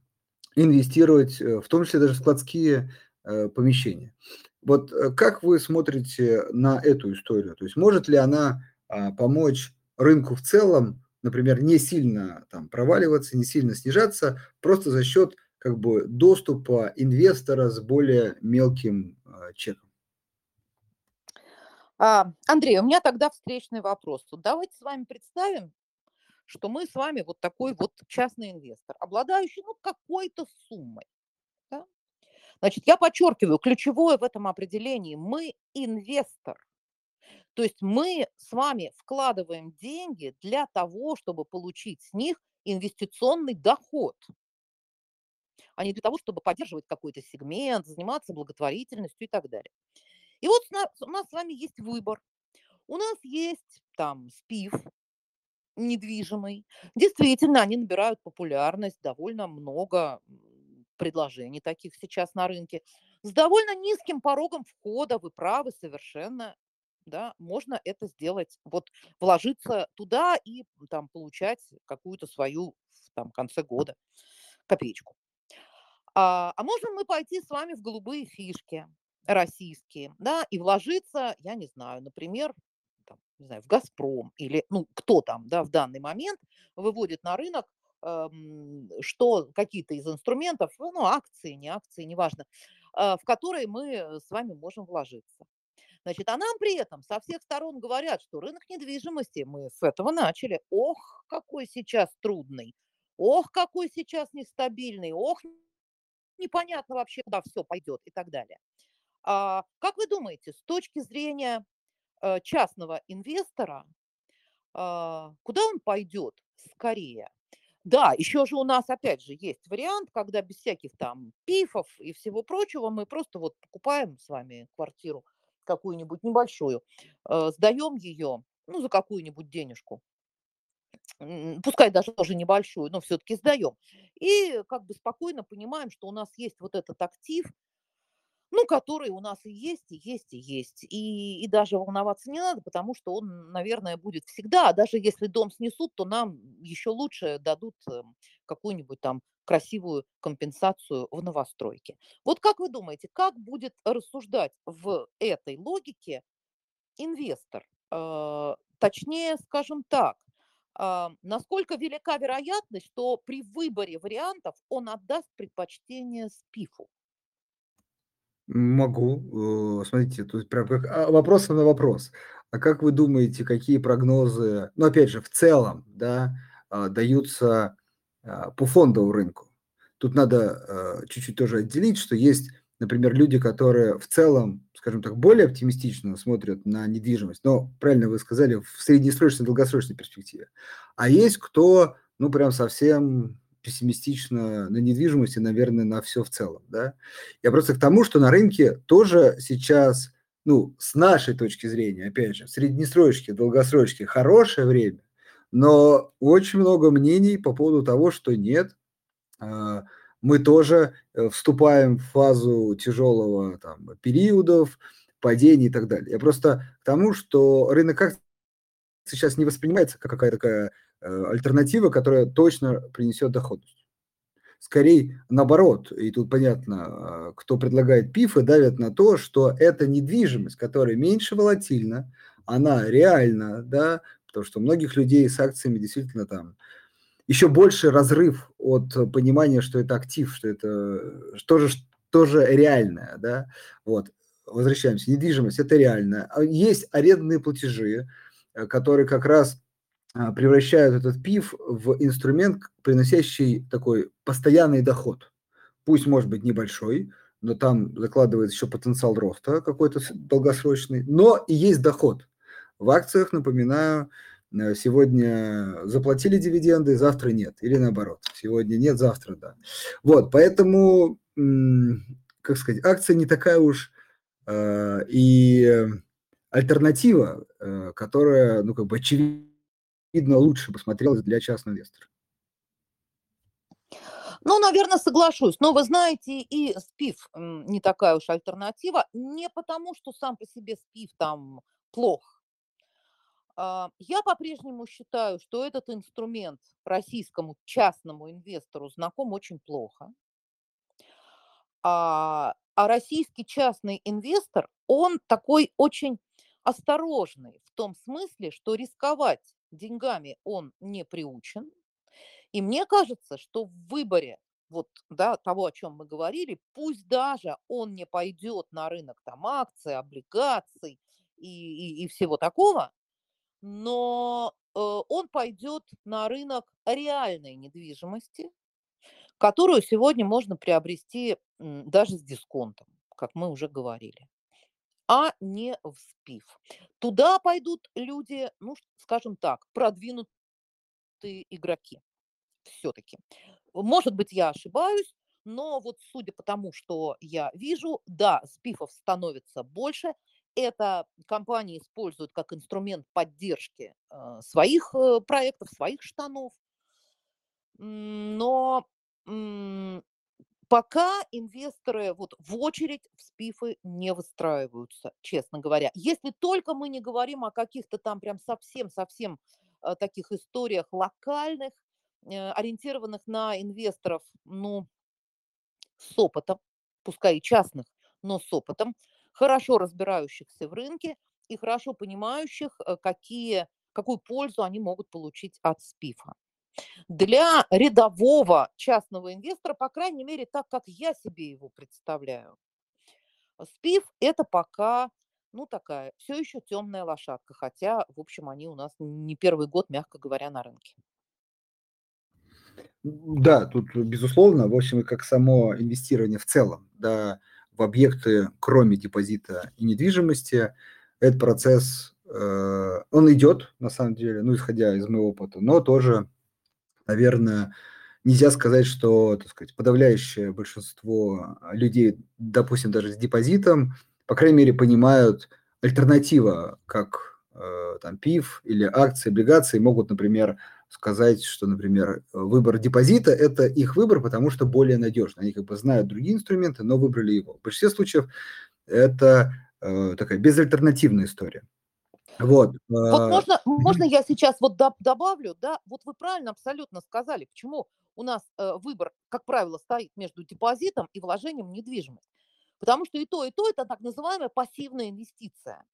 инвестировать, э, в том числе даже в складские э, помещения. Вот э, как вы смотрите на эту историю? То есть может ли она помочь рынку в целом например, не сильно там проваливаться, не сильно снижаться, просто за счет как бы доступа инвестора с более мелким э, чеком. А, Андрей, у меня тогда встречный вопрос. давайте с вами представим, что мы с вами вот такой вот частный инвестор, обладающий ну, какой-то суммой. Да? Значит, я подчеркиваю, ключевое в этом определении, мы инвестор. То есть мы с вами вкладываем деньги для того, чтобы получить с них инвестиционный доход, а не для того, чтобы поддерживать какой-то сегмент, заниматься благотворительностью и так далее. И вот у нас с вами есть выбор. У нас есть там СПИФ недвижимый. Действительно, они набирают популярность, довольно много предложений таких сейчас на рынке. С довольно низким порогом входа, вы правы совершенно, да, можно это сделать, вот вложиться туда и там получать какую-то свою там, конце года копеечку. А, а можем мы пойти с вами в голубые фишки российские, да, и вложиться, я не знаю, например, там, не знаю, в «Газпром» или, ну, кто там, да, в данный момент выводит на рынок эм, что какие-то из инструментов, ну, акции, не акции, неважно, э, в которые мы с вами можем вложиться. Значит, а нам при этом со всех сторон говорят, что рынок недвижимости, мы с этого начали, ох, какой сейчас трудный, ох, какой сейчас нестабильный, ох, непонятно вообще, куда все пойдет и так далее. А, как вы думаете, с точки зрения э, частного инвестора, а, куда он пойдет скорее? Да, еще же у нас, опять же, есть вариант, когда без всяких там пифов и всего прочего мы просто вот покупаем с вами квартиру какую-нибудь небольшую, э, сдаем ее, ну, за какую-нибудь денежку, пускай даже тоже небольшую, но все-таки сдаем. И как бы спокойно понимаем, что у нас есть вот этот актив, ну, который у нас и есть, и есть, и есть. И, и даже волноваться не надо, потому что он, наверное, будет всегда. А даже если дом снесут, то нам еще лучше дадут эм, какую-нибудь там красивую компенсацию в новостройке. Вот как вы думаете, как будет рассуждать в этой логике инвестор? Э, точнее, скажем так, А, насколько велика вероятность, что при выборе вариантов он отдаст предпочтение СПИФу? Могу. Э, смотрите, тут прям как а, вопросом на вопрос. А как вы думаете, какие прогнозы, ну, опять же, в целом, да, а, даются, по фондовому рынку? Тут надо, а, чуть-чуть тоже отделить, что есть, например, люди, которые в целом, скажем так, более оптимистично смотрят на недвижимость, но, правильно вы сказали, в среднесрочной, долгосрочной перспективе. А есть кто, ну, прям совсем пессимистично на недвижимость и, наверное, на все в целом, да. Я просто к тому, что на рынке тоже сейчас, ну, с нашей точки зрения, опять же, среднесрочки, долгосрочки, хорошее время, но очень много мнений по поводу того, что нет, а, мы тоже э, вступаем в фазу тяжелого там, периодов, падений и так далее. Я просто к тому, что рынок акций сейчас не воспринимается как какая-то такая Э, альтернатива, которая точно принесет доходность. Скорее наоборот, и тут понятно, а, кто предлагает пифы, давят на то, что это недвижимость, которая меньше волатильна, она реальна, да, потому что многих людей с акциями действительно там еще больше разрыв от понимания, что это актив, что это тоже, тоже реальное, да, вот, возвращаемся, недвижимость – это реально. А есть арендные платежи, э, которые как раз превращают этот пив в инструмент, приносящий такой постоянный доход. Пусть может быть небольшой, но там закладывается еще потенциал роста какой-то долгосрочный, но и есть доход. В акциях, напоминаю, э, сегодня заплатили дивиденды, завтра нет, или наоборот, сегодня нет, завтра да. Вот, поэтому, как сказать, акция не такая уж э, и альтернатива, э, которая, ну, как бы очевидна видно, лучше бы смотрелось для частного инвестора. Ну, наверное, соглашусь. Но вы знаете, и СПИФ не такая уж альтернатива. Не потому, что сам по себе СПИФ там плох. А, я по-прежнему считаю, что этот инструмент российскому частному инвестору знаком очень плохо. А, а российский частный инвестор, он такой очень осторожный в том смысле, что рисковать деньгами он не приучен. И мне кажется, что в выборе вот, да, того, о чем мы говорили, пусть даже он не пойдет на рынок там акций, облигаций и, и, и всего такого, но э, он пойдет на рынок реальной недвижимости, которую сегодня можно приобрести даже с дисконтом, как мы уже говорили а не в СПИФ. Туда пойдут люди, ну, скажем так, продвинутые игроки все-таки. Может быть, я ошибаюсь, но вот судя по тому, что я вижу, да, СПИФов становится больше. Это компании используют как инструмент поддержки э, своих э, проектов, своих штанов. Но Пока инвесторы вот в очередь в СПИФы не выстраиваются, честно говоря. Если только мы не говорим о каких-то там прям совсем-совсем э, таких историях локальных, ориентированных на инвесторов, ну, с опытом, пускай и частных, но с опытом, хорошо разбирающихся в рынке и хорошо понимающих, э, какие, какую пользу они могут получить от СПИФа. Для рядового частного инвестора, по крайней мере, так, как я себе его представляю, СПИФ – это пока, ну, такая, все еще темная лошадка, хотя, в общем, они у нас не первый год, мягко говоря, на рынке. Да, тут, безусловно, в общем, как само инвестирование в целом, да, в объекты, кроме депозита и недвижимости, этот процесс, э, он идет, на самом деле, ну, исходя из моего опыта, но тоже наверное, нельзя сказать, что, так сказать, подавляющее большинство людей, допустим, даже с депозитом, по крайней мере, понимают альтернатива, как э, там ПИФ или акции, облигации могут, например, сказать, что, например, выбор депозита – это их выбор, потому что более надежно. Они как бы знают другие инструменты, но выбрали его. В большинстве случаев это э, такая безальтернативная история. Вот. Вот а, можно, можно я сейчас вот добавлю, да, вот вы правильно абсолютно сказали, почему у нас э, выбор, как правило, стоит между депозитом и вложением в недвижимость. Потому что и то, и то это так называемая пассивная инвестиция.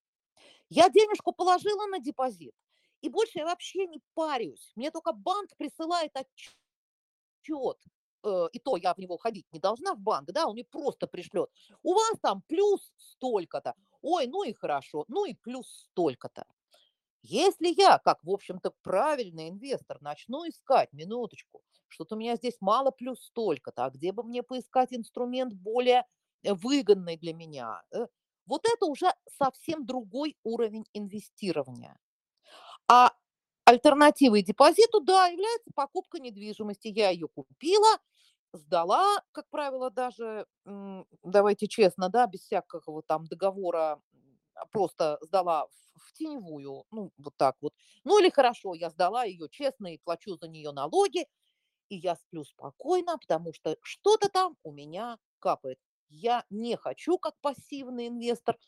Я денежку положила на депозит, И больше я вообще не парюсь. Мне только банк присылает отчет. Э, и то я в него ходить не должна в банк, да, он мне просто пришлет. У вас там плюс столько-то. Ой, ну и хорошо, ну и плюс столько-то. Если я, как, в общем-то, правильный инвестор, начну искать, минуточку, что-то у меня здесь мало плюс столько-то, а где бы мне поискать инструмент более э, выгодный для меня? Э, вот это уже совсем другой уровень инвестирования. А альтернативой депозиту, да, является покупка недвижимости. Я ее купила, сдала, как правило, даже, давайте честно, да, без всякого там договора, просто сдала в теневую, ну, вот так вот. Ну, или хорошо, я сдала ее честно и плачу за нее налоги, и я сплю спокойно, потому что что-то там у меня капает. Я не хочу, как пассивный инвестор,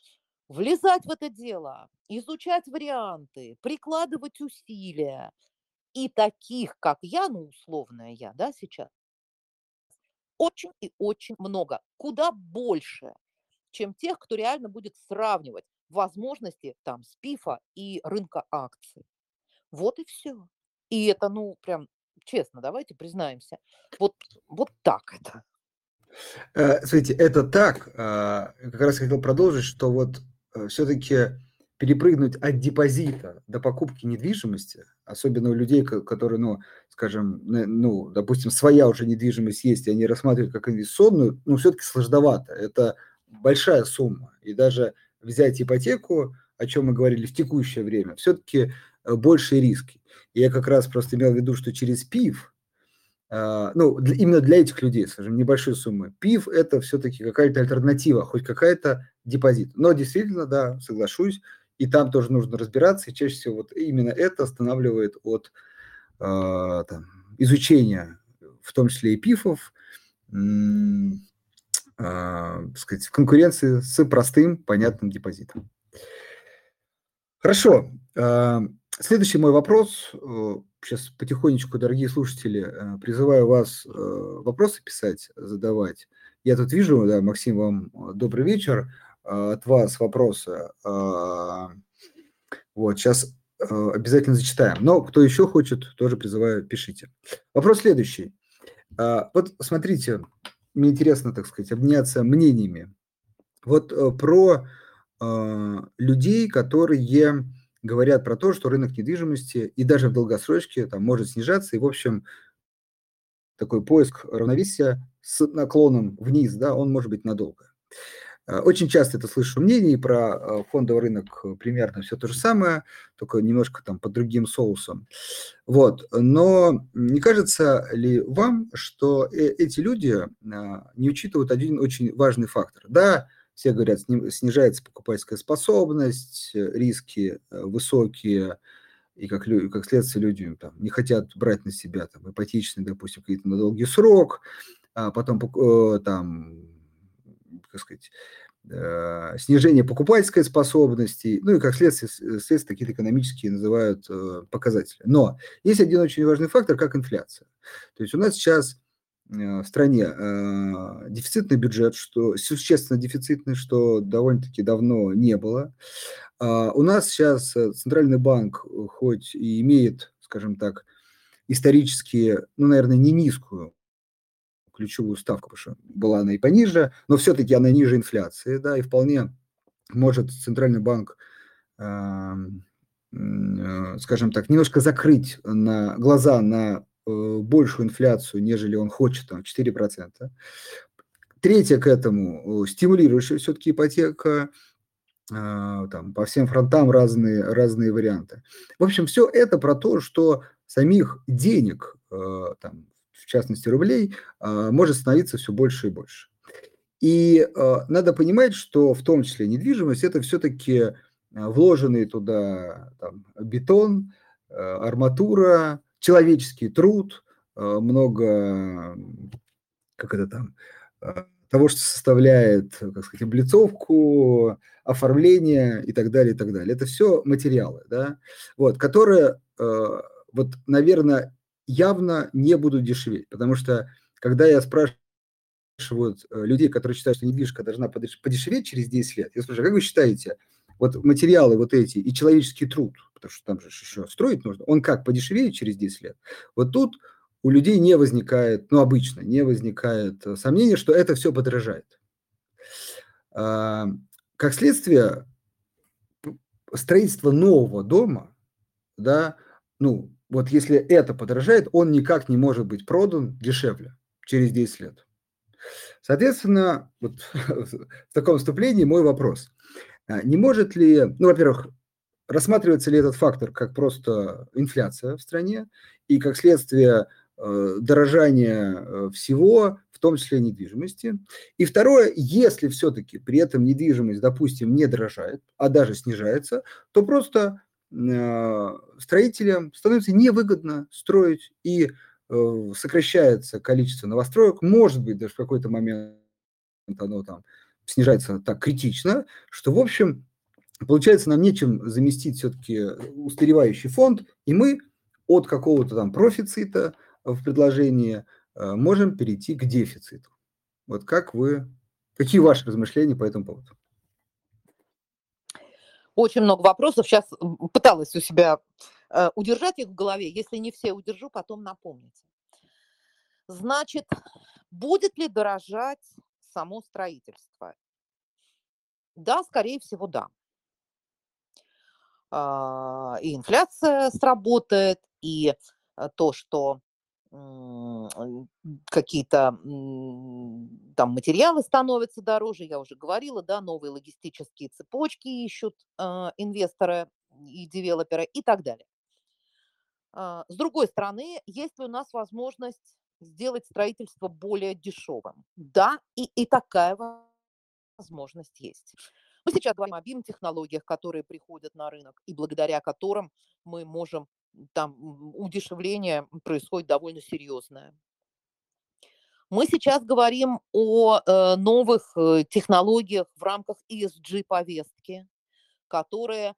влезать в это дело, изучать варианты, прикладывать усилия. И таких, как я, ну, условная я, да, сейчас, очень и очень много. Куда больше, чем тех, кто реально будет сравнивать возможности там СПИФа и рынка акций. Вот и все. И это, ну, прям честно, давайте признаемся. Вот, вот так это. Э, смотрите, это так. А, как раз хотел продолжить, что вот все-таки перепрыгнуть от депозита до покупки недвижимости, особенно у людей, которые, ну, скажем, ну, допустим, своя уже недвижимость есть, и они рассматривают как инвестиционную, ну, все-таки сложновато. Это большая сумма. И даже взять ипотеку, о чем мы говорили в текущее время, все-таки э, большие риски. Я как раз просто имел в виду, что через ПИФ, ну, для, именно для этих людей, скажем, небольшой суммы, ПИФ – это все-таки какая-то альтернатива, хоть какая-то депозит. Но действительно, да, соглашусь, и там тоже нужно разбираться, и чаще всего вот именно это останавливает от э, там, изучения, в том числе и ПИФов, э, сказать, в конкуренции с простым, понятным депозитом. Хорошо. Э, следующий мой вопрос. Сейчас потихонечку, дорогие слушатели, э, призываю вас э, вопросы писать, задавать. Я тут вижу, да, Максим, вам добрый вечер. От вас вопросы. Вот, сейчас обязательно зачитаем. Но кто еще хочет, тоже призываю, пишите. Вопрос следующий. Вот смотрите, мне интересно, так сказать, обменяться мнениями. Вот э, про э, людей, которые говорят про то, что рынок недвижимости и даже в долгосрочке там может снижаться, и, в общем, такой поиск равновесия с наклоном вниз, да, он может быть надолго. Э, очень часто это слышу мнение про э, фондовый рынок, э, примерно все то же самое, только немножко там под другим соусом. Вот. Но не кажется ли вам, что эти люди а, не учитывают один очень важный фактор? Да, все говорят, снижается покупательская способность, риски высокие, и как, как следствие люди там, не хотят брать на себя там, ипотечные, допустим, какие-то на долгий срок, а потом там как сказать, э, снижение покупательской способности, ну и как следствие, следствие какие-то экономические называют э, показатели. Но есть один очень важный фактор, как инфляция. То есть у нас сейчас э, в стране дефицитный бюджет, что существенно дефицитный, что довольно-таки давно не было. А у нас сейчас Центральный банк хоть и имеет, скажем так, исторически, ну, наверное, не низкую ключевую ставку, потому что была она и пониже, но все-таки она ниже инфляции, да, и вполне может Центральный банк, э, э, скажем так, немножко закрыть на глаза на э, большую инфляцию, нежели он хочет, там, 4%. Третье к этому, стимулирующая все-таки ипотека, там, по всем фронтам разные, разные варианты. В общем, все это про то, что самих денег там, в частности рублей, может становиться все больше и больше. И надо понимать, что в том числе недвижимость – это все-таки вложенный туда там, бетон, арматура, человеческий труд, много, как это там, того, что составляет, как сказать, облицовку, оформление и так далее, и так далее. Это все материалы, да, вот, которые, вот, наверное, явно не будут дешеветь, потому что когда я спрашиваю людей, которые считают, что недвижка должна подешеветь через 10 лет, я спрашиваю, как вы считаете, вот материалы вот эти и человеческий труд, потому что там же еще строить нужно, он как подешевеет через 10 лет. Вот тут у людей не возникает, ну, обычно не возникает э, сомнения, что это все подорожает. Как следствие, строительство нового дома, да, ну, вот если это подорожает, он никак не может быть продан дешевле через 10 лет. Соответственно, вот [laughs] в таком вступлении мой вопрос. А не может ли, ну, во-первых, рассматривается ли этот фактор как просто инфляция в стране и как следствие э, дорожания э, всего, в том числе недвижимости. И второе, если все-таки при этом недвижимость, допустим, не дорожает, а даже снижается, то просто э, строителям становится невыгодно строить и сокращается количество новостроек, может быть, даже в какой-то момент оно там снижается так критично, что, в общем, получается, нам нечем заместить все-таки устаревающий фонд, и мы от какого-то там профицита в предложении э, можем перейти к дефициту. Вот как вы, какие ваши размышления по этому поводу? Очень много вопросов. Сейчас пыталась у себя э, удержать их в голове. Если не все удержу, потом напомните. Значит, будет ли дорожать само строительство? Да, скорее всего, да. А, и инфляция сработает, и э, то, что какие-то там материалы становятся дороже, я уже говорила, да, новые логистические цепочки ищут э, инвесторы и девелоперы и так далее. А, с другой стороны, есть ли у нас возможность сделать строительство более дешевым? Да, и, и такая возможность есть. Мы сейчас говорим о BIM-технологиях, которые приходят на рынок, и благодаря которым мы можем, там удешевление происходит довольно серьезное. Мы сейчас говорим о э, новых э, технологиях в рамках ESG-повестки, которые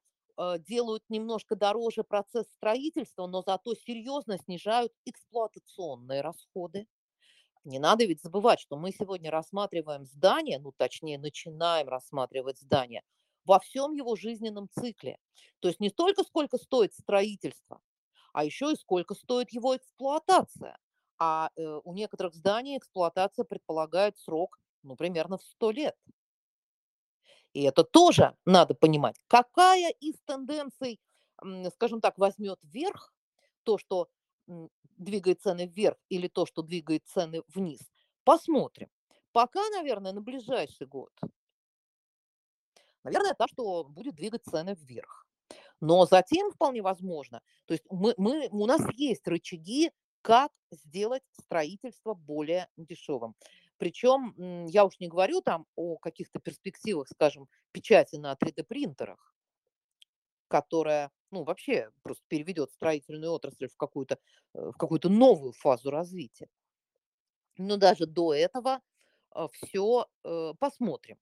делают немножко дороже процесс строительства, но зато серьезно снижают эксплуатационные расходы. Не надо ведь забывать, что мы сегодня рассматриваем здание, ну точнее начинаем рассматривать здание во всем его жизненном цикле. То есть не столько, сколько стоит строительство, а еще и сколько стоит его эксплуатация. А э, у некоторых зданий эксплуатация предполагает срок, ну, примерно в 100 лет. И это тоже надо понимать. Какая из тенденций, скажем так, возьмет вверх, то, что двигает цены вверх или то, что двигает цены вниз. Посмотрим. Пока, наверное, на ближайший год. Наверное, то, что будет двигать цены вверх. Но затем вполне возможно, то есть мы, мы, у нас есть рычаги, как сделать строительство более дешевым. Причем я уж не говорю там о каких-то перспективах, скажем, печати на 3D-принтерах, которая ну, вообще просто переведет строительную отрасль в какую-то, э, в какую-то новую фазу развития. Но даже до этого э, все э, посмотрим.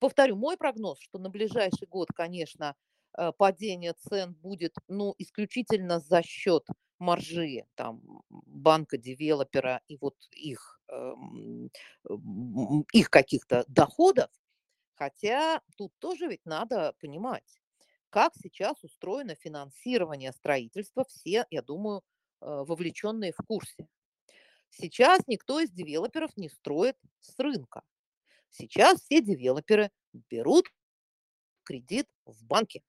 Повторю, мой прогноз, что на ближайший год, конечно, падение цен будет ну, исключительно за счет маржи там, банка, девелопера и вот их, эм, их каких-то доходов. Хотя тут тоже ведь надо понимать, как сейчас устроено финансирование строительства, все, я думаю, э, вовлеченные в курсе. Сейчас никто из девелоперов не строит с рынка. Сейчас все девелоперы берут кредит в банке.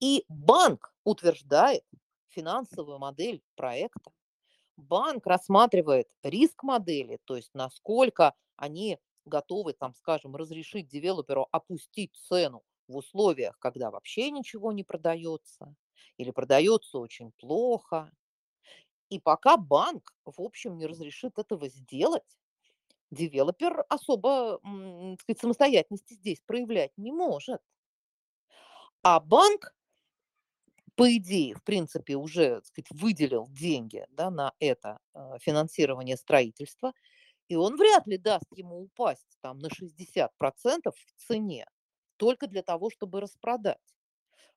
И банк утверждает финансовую модель проекта. Банк рассматривает риск модели, то есть насколько они готовы, там, скажем, разрешить девелоперу опустить цену в условиях, когда вообще ничего не продается или продается очень плохо. И пока банк, в общем, не разрешит этого сделать, девелопер особо так сказать, самостоятельности здесь проявлять не может. А банк, по идее, в принципе, уже так сказать, выделил деньги да, на это э, финансирование строительства, и он вряд ли даст ему упасть там, на 60% в цене только для того, чтобы распродать.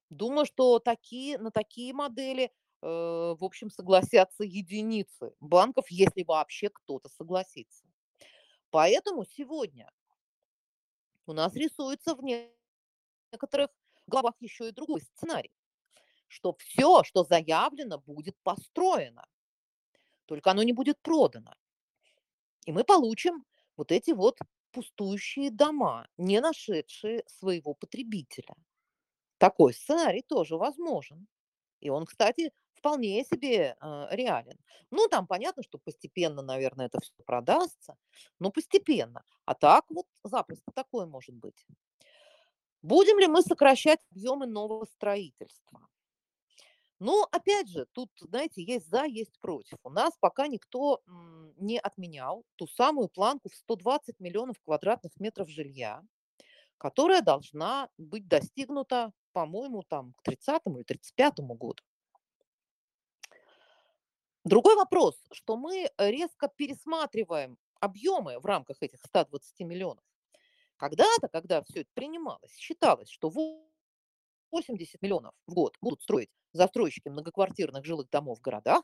Думаю, что такие, на такие модели, э, в общем, согласятся единицы банков, если вообще кто-то согласится. Поэтому сегодня у нас рисуется в некоторых главах еще и другой сценарий, что все, что заявлено, будет построено, только оно не будет продано. И мы получим вот эти вот пустующие дома, не нашедшие своего потребителя. Такой сценарий тоже возможен. И он, кстати, вполне себе э, реален. Ну, там понятно, что постепенно, наверное, это все продастся, но постепенно. А так вот запросто такое может быть. Будем ли мы сокращать объемы нового строительства? Ну, опять же, тут, знаете, есть за, есть против. У нас пока никто не отменял ту самую планку в 120 миллионов квадратных метров жилья, которая должна быть достигнута, по-моему, там к 30 или 35 году. Другой вопрос, что мы резко пересматриваем объемы в рамках этих 120 миллионов. Когда-то, когда все это принималось, считалось, что 80 миллионов в год будут строить застройщики многоквартирных жилых домов в городах,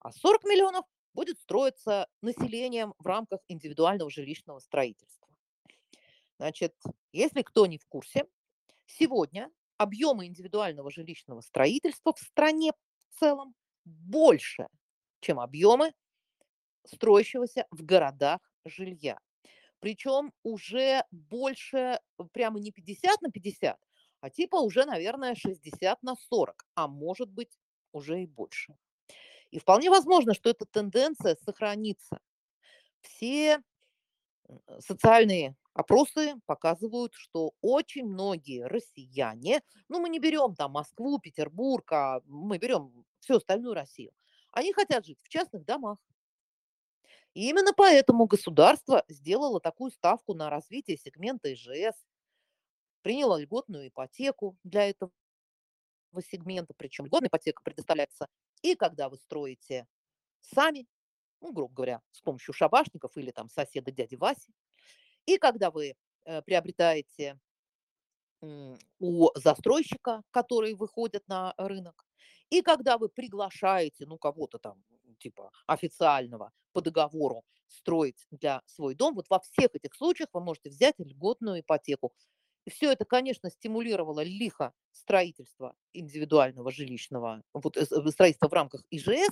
а 40 миллионов будет строиться населением в рамках индивидуального жилищного строительства. Значит, если кто не в курсе, сегодня объемы индивидуального жилищного строительства в стране в целом больше, чем объемы строящегося в городах жилья. Причем уже больше, прямо не 50 на 50, а типа уже, наверное, 60 на 40, а может быть уже и больше. И вполне возможно, что эта тенденция сохранится. Все социальные опросы показывают, что очень многие россияне, ну мы не берем там Москву, Петербург, а мы берем всю остальную Россию, они хотят жить в частных домах. И именно поэтому государство сделало такую ставку на развитие сегмента ИЖС, приняло льготную ипотеку для этого сегмента, причем льготная ипотека предоставляется и когда вы строите сами, ну, грубо говоря, с помощью шабашников или там соседа дяди Васи, и когда вы э, приобретаете у застройщика, которые выходят на рынок, и когда вы приглашаете, ну, кого-то там, типа, официального по договору строить для свой дом, вот во всех этих случаях вы можете взять льготную ипотеку. Все это, конечно, стимулировало лихо строительство индивидуального жилищного, вот э, строительство в рамках ИЖС,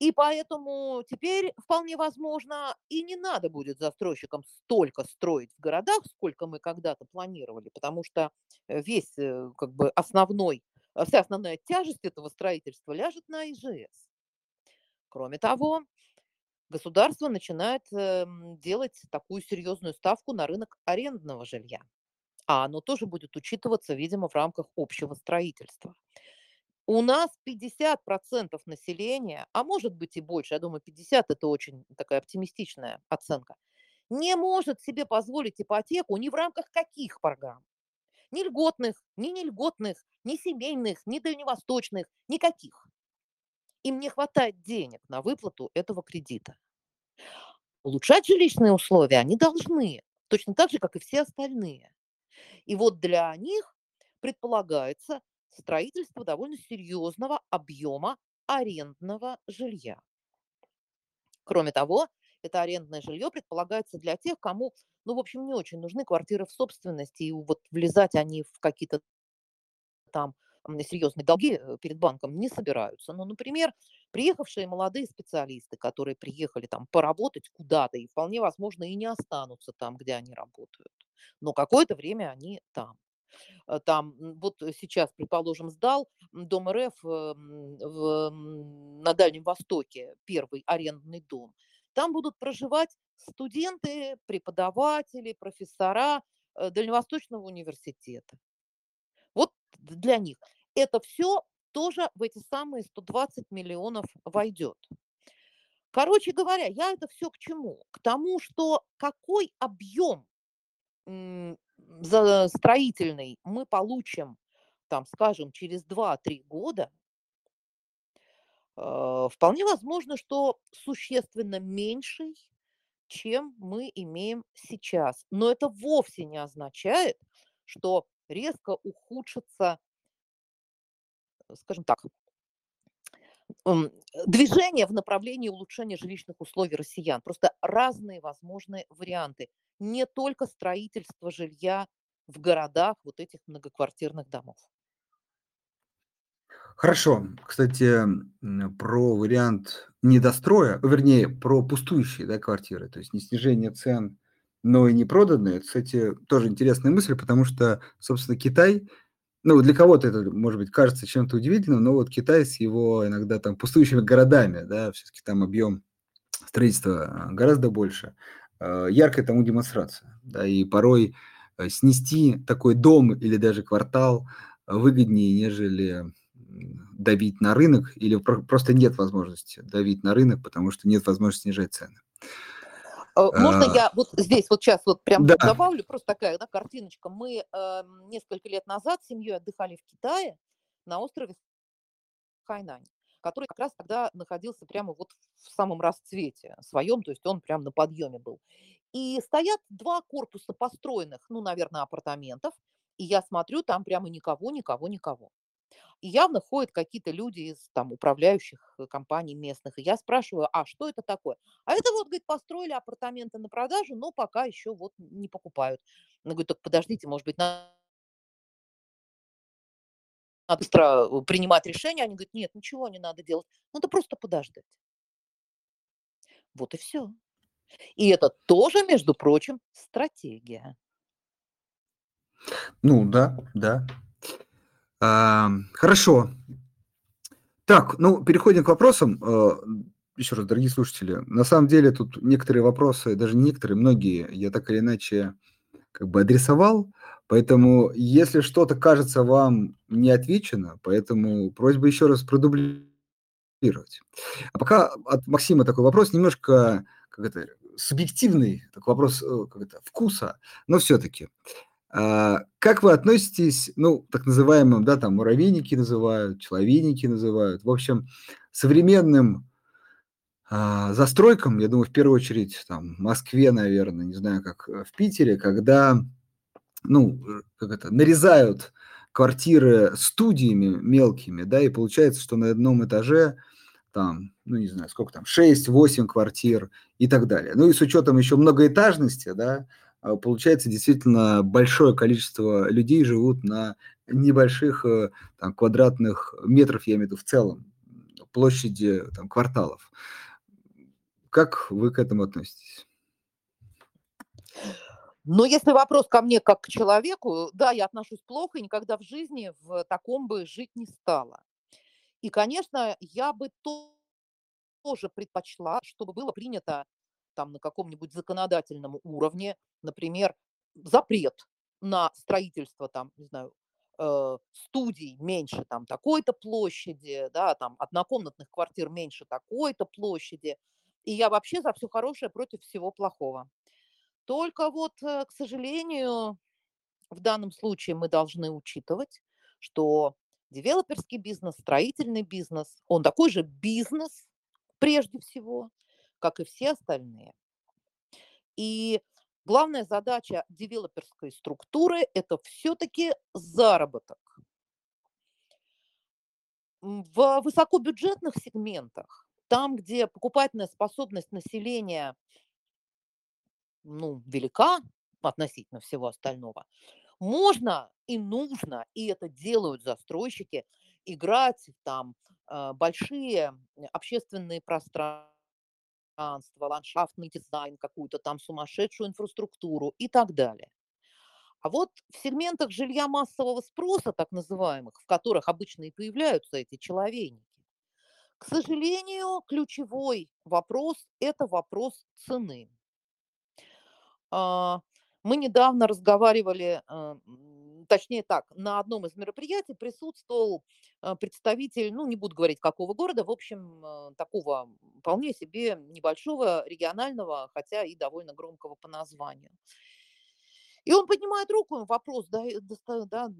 и поэтому теперь вполне возможно и не надо будет застройщикам столько строить в городах, сколько мы когда-то планировали, потому что э, весь э, как бы основной, вся основная тяжесть этого строительства ляжет на ИЖС. Кроме того, государство начинает эм, делать такую серьезную ставку на рынок арендного жилья. А оно тоже будет учитываться, видимо, в рамках общего строительства. У нас 50% населения, а может быть и больше, я думаю, 50 это очень такая оптимистичная оценка, не может себе позволить ипотеку ни в рамках каких программ. Ни льготных, ни нельготных, ни семейных, ни дальневосточных, никаких. Им не хватает денег на выплату этого кредита. Улучшать жилищные условия они должны, точно так же, как и все остальные. И вот для них предполагается строительство довольно серьезного объема арендного жилья. Кроме того, это арендное жилье предполагается для тех, кому, ну, в общем, не очень нужны квартиры в собственности, и вот влезать они в какие-то там серьезные долги э, перед банком не собираются. Ну, например, приехавшие молодые специалисты, которые приехали там поработать куда-то, и вполне возможно и не останутся там, где они работают. Но какое-то время они там. Э, там вот сейчас, предположим, сдал Дом РФ эм, в, на Дальнем Востоке первый арендный дом. Там будут проживать студенты, преподаватели, профессора э, Дальневосточного университета. Для них. Это все тоже в эти самые 120 миллионов войдет. Короче говоря, я это все к чему? К тому, что какой объем строительный мы получим, там, скажем, через 2-3 года, э, вполне возможно, что существенно меньший, чем мы имеем сейчас. Но это вовсе не означает, что резко ухудшится, скажем так, движение в направлении улучшения жилищных условий россиян. Просто разные возможные варианты. Не только строительство жилья в городах вот этих многоквартирных домов. Хорошо. Кстати, про вариант недостроя, вернее, про пустующие, да, квартиры, то есть не снижение цен, но и не проданные. Кстати, тоже интересная мысль, потому что, собственно, Китай, ну, для кого-то это, может быть, кажется чем-то удивительным, но вот Китай с его иногда там пустующими городами, да, все-таки там объем строительства а, гораздо больше. А, яркая тому демонстрация, да, и порой э, снести такой дом или даже квартал выгоднее, нежели давить на рынок или просто нет возможности давить на рынок, потому что нет возможности снижать цены. Э, можно а, я вот здесь вот сейчас вот прям да. добавлю просто такая да, картиночка. Мы э, несколько лет назад с семьей отдыхали в Китае на острове Хайнань, который как раз тогда находился прямо вот в самом расцвете своем, то есть он прям на подъеме был. И стоят два корпуса построенных, ну, наверное, апартаментов, и я смотрю, там прямо никого, никого, никого. И явно ходят какие-то люди из там управляющих э, компаний местных. И я спрашиваю, а что это такое? А это вот, говорит, построили апартаменты на продажу, но пока еще вот не покупают. Она говорит, так подождите, может быть, надо быстро э, принимать решение. Они говорят, нет, ничего не надо делать. Надо просто подождать. Вот и все. И это тоже, между прочим, стратегия. Ну да, да. А, хорошо. Так, ну, переходим к вопросам. А, еще раз, дорогие слушатели, на самом деле тут некоторые вопросы, даже не некоторые, многие, я так или иначе как бы адресовал, поэтому если что-то кажется вам не отвечено, поэтому просьба еще раз продублировать. А пока от Максима такой вопрос, немножко как это, субъективный, такой вопрос э, как это, вкуса, но все-таки. А, как вы относитесь, ну, так называемым, да, там, муравейники называют, человейники называют, в общем, современным а, застройкам, я думаю, в первую очередь, там, в Москве, наверное, не знаю, как э, в Питере, когда, ну, э, как это, нарезают квартиры студиями мелкими, да, и получается, что на одном этаже там, ну, не знаю, сколько там, 6-8 квартир и так далее. Ну, и с учетом еще многоэтажности, да, получается, действительно большое количество людей живут на небольших э, там, квадратных метров, я имею в виду в целом, площади там, кварталов. Как вы к этому относитесь? Ну, если вопрос ко мне как к человеку, да, я отношусь плохо и никогда в жизни в таком бы жить не стала. И, конечно, я бы тоже предпочла, чтобы было принято там на каком-нибудь законодательном уровне, например, запрет на строительство там, не знаю, э, студий меньше там такой-то площади, да, там однокомнатных квартир меньше такой-то площади. И я вообще за все хорошее против всего плохого. Только вот, э, к сожалению, в данном случае мы должны учитывать, что девелоперский бизнес, строительный бизнес, он такой же бизнес прежде всего, как и все остальные. И главная задача девелоперской структуры– это все-таки заработок. В высокобюджетных сегментах, там, где покупательная способность населения ну, велика относительно всего остального, можно и нужно, и это делают застройщики, играть там э, большие общественные пространства, пространство, ландшафтный дизайн, какую-то там сумасшедшую инфраструктуру и так далее. А вот в сегментах жилья массового спроса, так называемых, в которых обычно и появляются эти человейники, к сожалению, ключевой вопрос– это вопрос цены. А, мы недавно разговаривали э, точнее так, на одном из мероприятий присутствовал э, представитель, ну, не буду говорить какого города, в общем, э, такого вполне себе небольшого регионального, хотя и довольно громкого по названию. И он поднимает руку, вопрос да, да,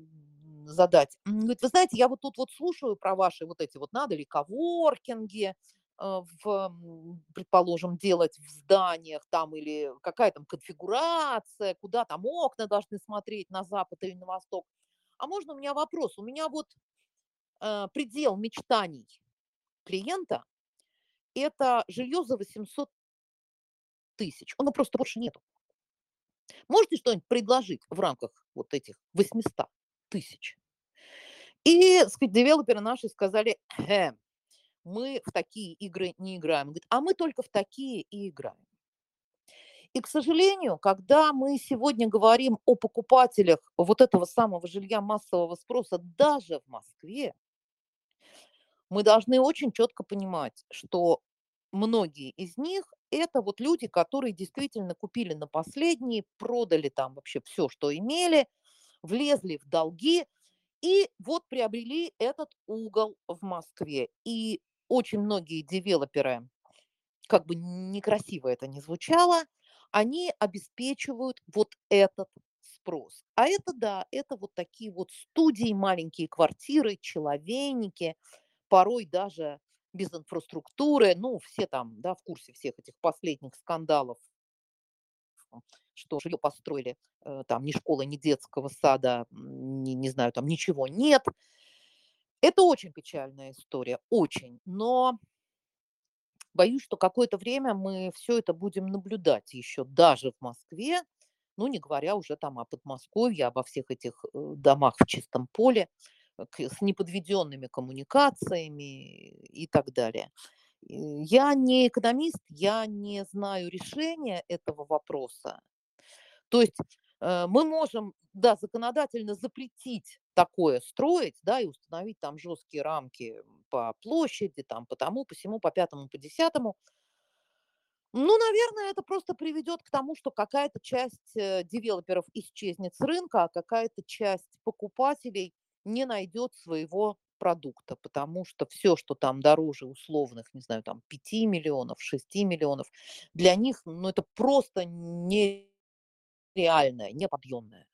задать. Говорит, вы знаете, я вот тут вот слушаю про ваши вот эти вот надо ли коворкинги, э, в, предположим, делать в зданиях там или какая там конфигурация, куда там окна должны смотреть на запад или на восток. А можно у меня вопрос? У меня вот э, предел мечтаний клиента – это жилье за 800 тысяч. Оно просто больше нету. Можете что-нибудь предложить в рамках вот этих 800 тысяч? И, сказать, девелоперы наши сказали, э, мы в такие игры не играем. Говорит, а мы только в такие и играем. И, к сожалению, когда мы сегодня говорим о покупателях вот этого самого жилья массового спроса даже в Москве, мы должны очень четко понимать, что многие из них это вот люди, которые действительно купили на последние, продали там вообще все, что имели, влезли в долги и вот приобрели этот угол в Москве. И очень многие девелоперы, как бы некрасиво это ни звучало, они обеспечивают вот этот спрос. А это да, это вот такие вот студии, маленькие квартиры, человейники, порой даже без инфраструктуры. Ну, все там, да, в курсе всех этих последних скандалов, что жилье построили, э, там ни школы, ни детского сада, ни, не знаю, там ничего нет. Это очень печальная история, очень. Но боюсь, что какое-то время мы все это будем наблюдать еще даже в Москве, ну, не говоря уже там о Подмосковье, обо всех этих э, домах в чистом поле э, с неподведенными коммуникациями и так далее. Я не экономист, я не знаю решения этого вопроса. То есть э, мы можем, да, законодательно запретить такое строить, да, и установить там жесткие рамки по площади, там, по тому, по всему, по пятому, по десятому. Ну, наверное, это просто приведет к тому, что какая-то часть э, девелоперов исчезнет с рынка, а какая-то часть покупателей не найдет своего продукта, потому что все, что там дороже условных, не знаю, там 5 миллионов, 6 миллионов, для них, ну, это просто нереальное, неподъемное.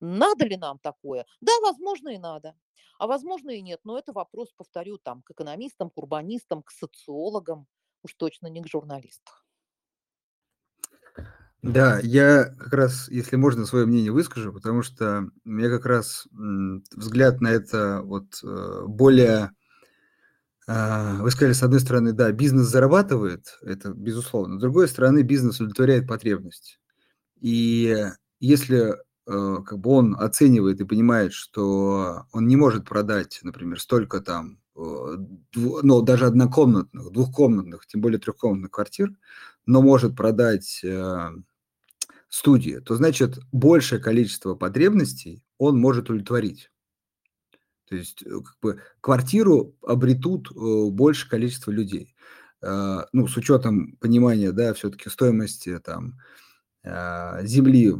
Надо ли нам такое? Да, возможно, и надо. А возможно и нет. Но это вопрос, повторю, там, к экономистам, к урбанистам, к социологам, уж точно не к журналистам. Да, я как раз, если можно, свое мнение выскажу, потому что у меня как раз взгляд на это вот э, более... А, вы сказали, с одной стороны, да, бизнес зарабатывает, это безусловно. С другой стороны, бизнес удовлетворяет потребность. И если как бы он оценивает и понимает, что он не может продать, например, столько там, э, ну, даже однокомнатных, двухкомнатных, тем более трехкомнатных квартир, но может продать э, студии, то значит большее количество потребностей он может удовлетворить. То есть как бы, квартиру обретут большее количество людей. Ну, с учетом понимания, да, все-таки стоимости там земли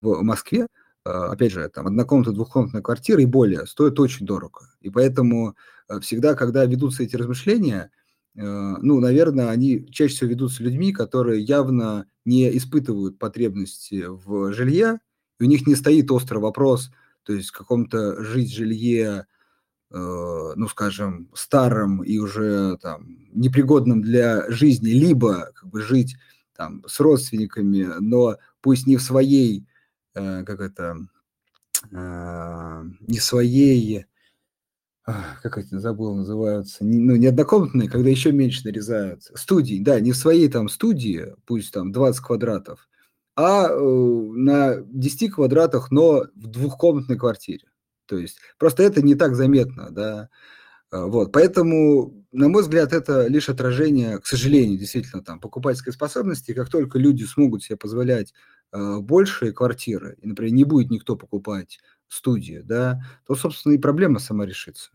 в Москве, а, опять же, там однокомнатная, двухкомнатная квартира и более стоит очень дорого. И поэтому э, всегда, когда ведутся эти размышления, э, ну, наверное, они чаще всего ведутся людьми, которые явно не испытывают потребности в жилье, и у них не стоит острый вопрос, то есть в каком-то жить жилье, э, ну, скажем, старом и уже там непригодном для жизни, либо как бы жить там с родственниками, но пусть не в своей как это, а, не своей, как это забыл, называются, ну, не однокомнатные, когда еще меньше нарезают, студии, да, не в своей там студии, пусть там 20 квадратов, а э, на 10 квадратах, но в двухкомнатной квартире. То есть просто это не так заметно, да. А, вот, поэтому, на мой взгляд, это лишь отражение, к сожалению, действительно, там, покупательской способности. Как только люди смогут себе позволять э, большие квартиры, и, например, не будет никто покупать студию, да, то, собственно, и проблема сама решится.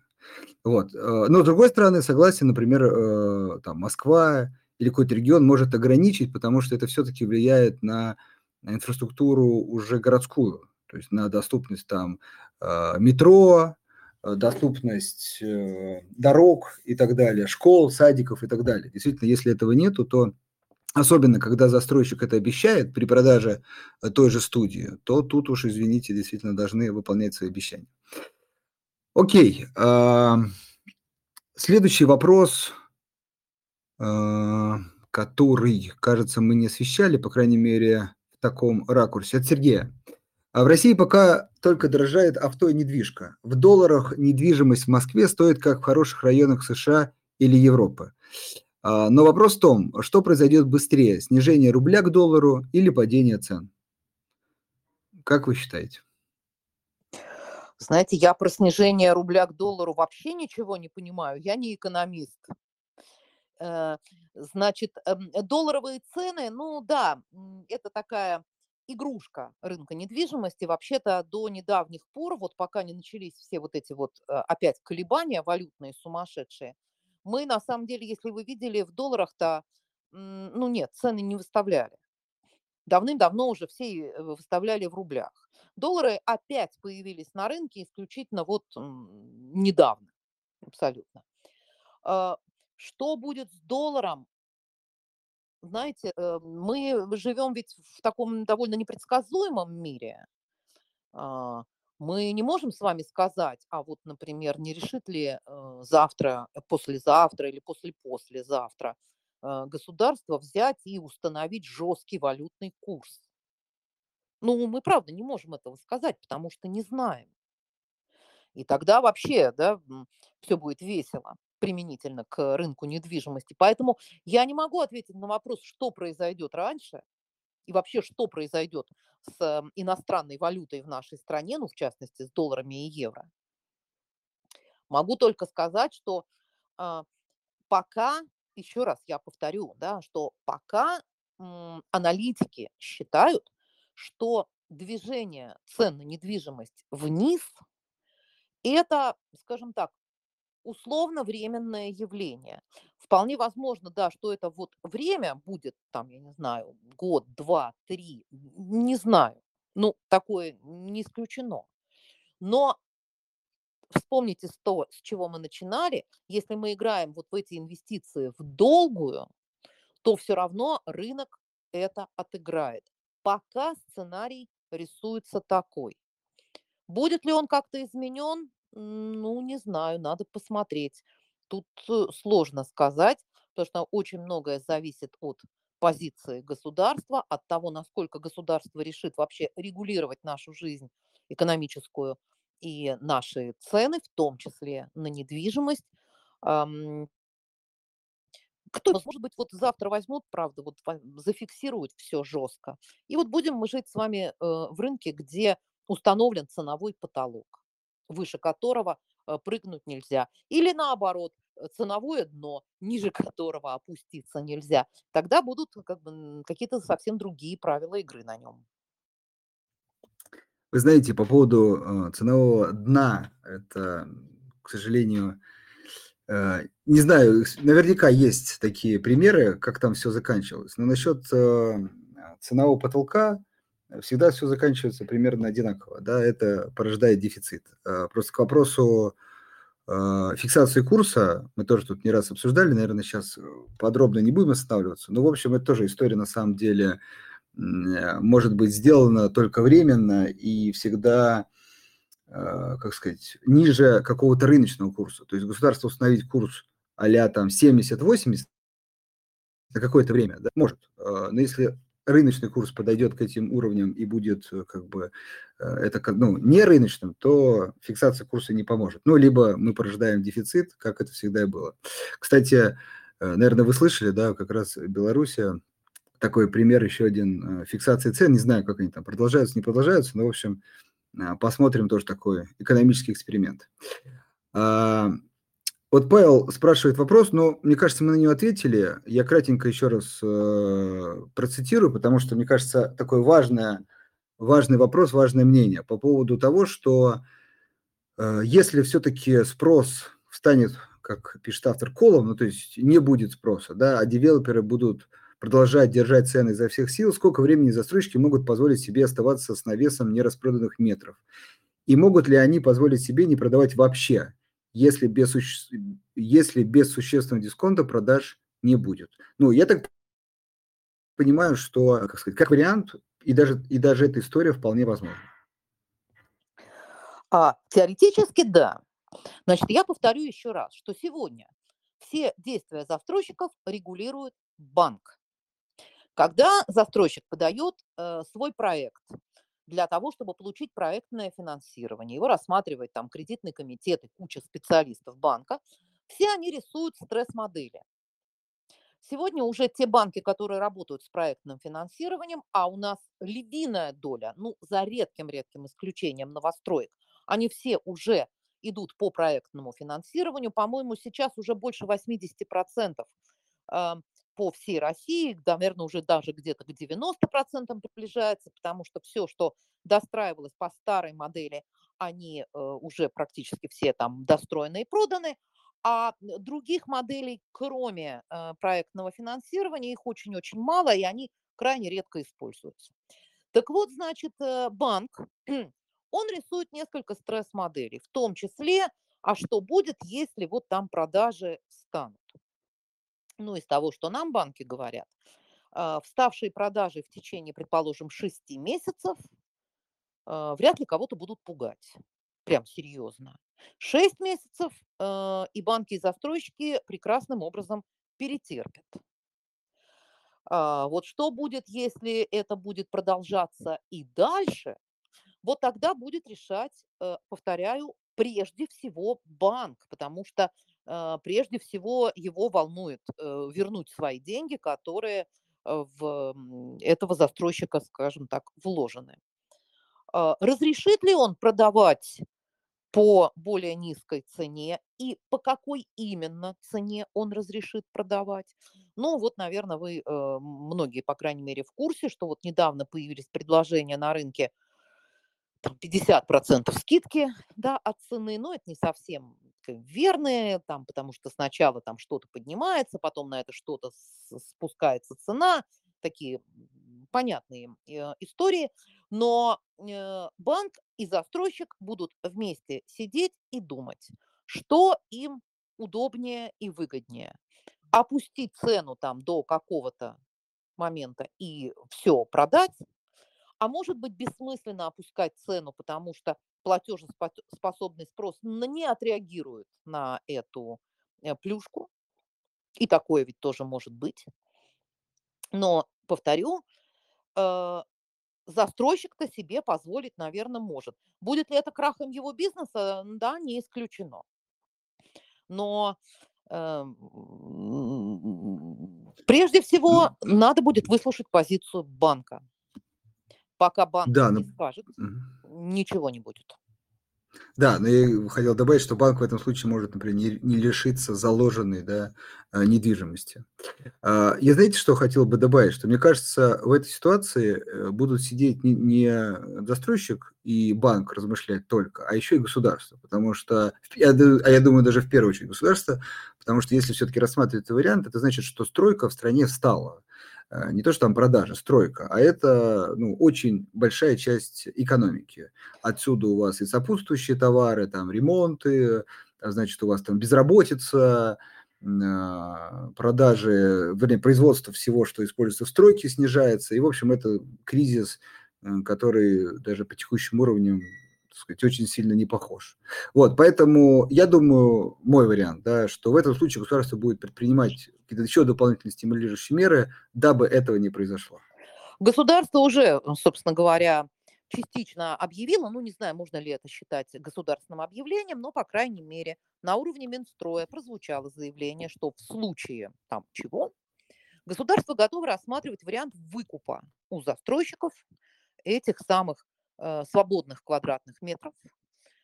Вот. Э, но, с другой стороны, согласен, например, э, там, Москва или какой-то регион может ограничить, потому что это все-таки влияет на, инфраструктуру уже городскую, то есть на доступность там э, метро, Э, доступность э, дорог и так далее, школ, садиков и так далее. Действительно, если этого нету, то особенно когда застройщик это обещает при продаже э, той же студии, то тут уж, извините, действительно должны выполнять свои обещания. Окей. Следующий вопрос, который, кажется, мы не освещали, по крайней мере, в таком ракурсе, от Сергея. А в России пока только дорожает авто и недвижка. В долларах недвижимость в Москве стоит как в хороших районах США или Европы. А, но вопрос в том, что произойдет быстрее, снижение рубля к доллару или падение цен? Как вы считаете? Знаете, я про снижение рубля к доллару вообще ничего не понимаю. Я не экономист. Э, значит, эм, долларовые цены, ну да, это такая игрушка рынка недвижимости. Вообще-то до недавних пор, вот пока не начались все вот эти вот э, опять колебания валютные сумасшедшие, мы на самом деле, если вы видели, в долларах-то, ну нет, цены не выставляли. Давным-давно уже все э, выставляли в рублях. Доллары опять появились на рынке исключительно вот недавно, абсолютно. А, что будет с долларом? Знаете, э, мы живем ведь в таком довольно непредсказуемом мире. Мы не можем с вами сказать, а вот, например, не решит ли э, завтра, послезавтра или после-послезавтра э, государство взять и установить жесткий валютный курс. Ну, мы правда не можем этого сказать, потому что не знаем. И тогда вообще, да, все будет весело применительно к рынку недвижимости. Поэтому я не могу ответить на вопрос, что произойдет раньше и вообще, что произойдет с иностранной валютой в нашей стране, ну, в частности, с долларами и евро. Могу только сказать, что э, пока, еще раз я повторю, да, что пока аналитики считают, что движение цен на недвижимость вниз – это, скажем так, условно временное явление. Вполне возможно, да, что это вот время будет, там, я не знаю, год, два, три, не знаю. Ну, такое не исключено. Но вспомните то, с чего мы начинали. Если мы играем вот в эти инвестиции в долгую, то все равно рынок это отыграет. Пока сценарий рисуется такой. Будет ли он как-то изменен? Ну, не знаю, надо посмотреть. Тут э, сложно сказать, потому что очень многое зависит от позиции государства, от того, насколько государство решит вообще регулировать нашу жизнь экономическую и наши цены, в том числе на недвижимость кто, может быть, вот завтра возьмут, правда, вот зафиксируют все жестко. И вот будем мы жить с вами э, в рынке, где установлен ценовой потолок, выше которого э, прыгнуть нельзя. Или наоборот, э, ценовое дно, [laughs] ниже которого опуститься нельзя. Тогда будут как бы, какие-то совсем другие правила игры на нем. Вы знаете, по поводу ценового дна, это, к сожалению, Э, не знаю, наверняка есть такие примеры, как там все заканчивалось. Но насчет э, ценового потолка всегда все заканчивается примерно одинаково. Да, это порождает дефицит. Э, просто к вопросу фиксации курса, мы тоже тут не раз обсуждали, наверное, сейчас подробно не будем останавливаться. Но, в общем, это тоже история, на самом деле, может быть сделана только временно и всегда Э, как сказать, ниже какого-то рыночного курса. То есть государство установить курс а там 70-80 на какое-то время, да, может. Э, но если рыночный курс подойдет к этим уровням и будет э, как бы это ну, не рыночным, то фиксация курса не поможет. Ну, либо мы порождаем дефицит, как это всегда и было. Кстати, наверное, вы слышали, да, как раз Белоруссия, такой пример, еще один, фиксации цен, не знаю, как они там продолжаются, не продолжаются, но, в общем, а, посмотрим тоже такой экономический эксперимент. Вот Павел спрашивает вопрос, но мне кажется, мы на него ответили. Я кратенько еще раз э, процитирую, потому что, мне кажется, такой важный, важный вопрос, важное мнение по поводу того, что э, если все-таки спрос встанет, как пишет автор Колом, ну то есть не будет спроса, да, а девелоперы будут продолжать держать цены изо всех сил, сколько времени застройщики могут позволить себе оставаться с навесом нераспроданных метров? И могут ли они позволить себе не продавать вообще, если без, если без существенного дисконта продаж не будет? Ну, я так понимаю, что, как сказать, как вариант, и даже, и даже эта история вполне возможна. А, теоретически да. Значит, я повторю еще раз, что сегодня все действия застройщиков регулирует банк. Когда застройщик подает э, свой проект для того, чтобы получить проектное финансирование, его рассматривает там кредитный комитет и куча специалистов банка, все они рисуют стресс-модели. Сегодня уже те банки, которые работают с проектным финансированием, а у нас львиная доля, ну, за редким-редким исключением новостроек, они все уже идут по проектному финансированию. По-моему, сейчас уже больше 80% э, по всей России, наверное, уже даже где-то к 90% приближается, потому что все, что достраивалось по старой модели, они э, уже практически все там достроены и проданы, а других моделей, кроме э, проектного финансирования, их очень-очень мало, и они крайне редко используются. Так вот, значит, э, банк, [clears throat] он рисует несколько стресс-моделей, в том числе, а что будет, если вот там продажи станут. Ну, из того, что нам банки говорят, э, вставшие продажи в течение, предположим, 6 месяцев э, вряд ли кого-то будут пугать. Прям серьезно. 6 месяцев, э, и банки и застройщики прекрасным образом перетерпят. А, вот что будет, если это будет продолжаться и дальше, вот тогда будет решать, повторяю, прежде всего банк, потому что прежде всего его волнует вернуть свои деньги, которые в этого застройщика, скажем так, вложены. А, разрешит ли он продавать по более низкой цене и по какой именно цене он разрешит продавать. Ну вот, наверное, вы, э, многие, по крайней мере, в курсе, что вот недавно появились предложения на рынке там 50% скидки да, от цены, но это не совсем верные, там, потому что сначала там что-то поднимается, потом на это что-то спускается цена, такие понятные э, истории, но э, банк и застройщик будут вместе сидеть и думать, что им удобнее и выгоднее. Опустить цену там до какого-то момента и все продать, а может быть бессмысленно опускать цену, потому что платежеспособный спрос не отреагирует на эту э, плюшку, и такое ведь тоже может быть. Но, повторю, э, застройщик-то себе позволить, наверное, может. Будет ли это крахом его бизнеса? Да, не исключено. Но э, прежде всего надо будет выслушать позицию банка. Пока банк да, не но... скажет, ничего не будет. Да, но я хотел добавить, что банк в этом случае может, например, не, лишиться заложенной да, а, недвижимости. А, я знаете, что хотел бы добавить? Что мне кажется, в этой ситуации э, будут сидеть не, не застройщик и банк размышлять только, а еще и государство. Потому что, я, а я думаю, даже в первую очередь государство, потому что если все-таки рассматривать этот вариант, это значит, что стройка в стране встала. Э, не то, что там продажа, стройка, а это ну, очень большая часть экономики. Отсюда у вас и сопутствующие товары, там ремонты, а значит, у вас там безработица, а, продажи, вернее, производство всего, что используется в стройке, снижается. И, в общем, это кризис, который даже по текущим уровням так сказать, очень сильно не похож. Вот, поэтому я думаю, мой вариант, да, что в этом случае государство будет предпринимать какие-то еще дополнительные стимулирующие меры, дабы этого не произошло. Государство уже, собственно говоря, частично объявило, ну не знаю, можно ли это считать государственным объявлением, но, по крайней мере, на уровне Минстроя прозвучало заявление, что в случае там чего государство готово рассматривать вариант выкупа у застройщиков этих самых свободных квадратных метров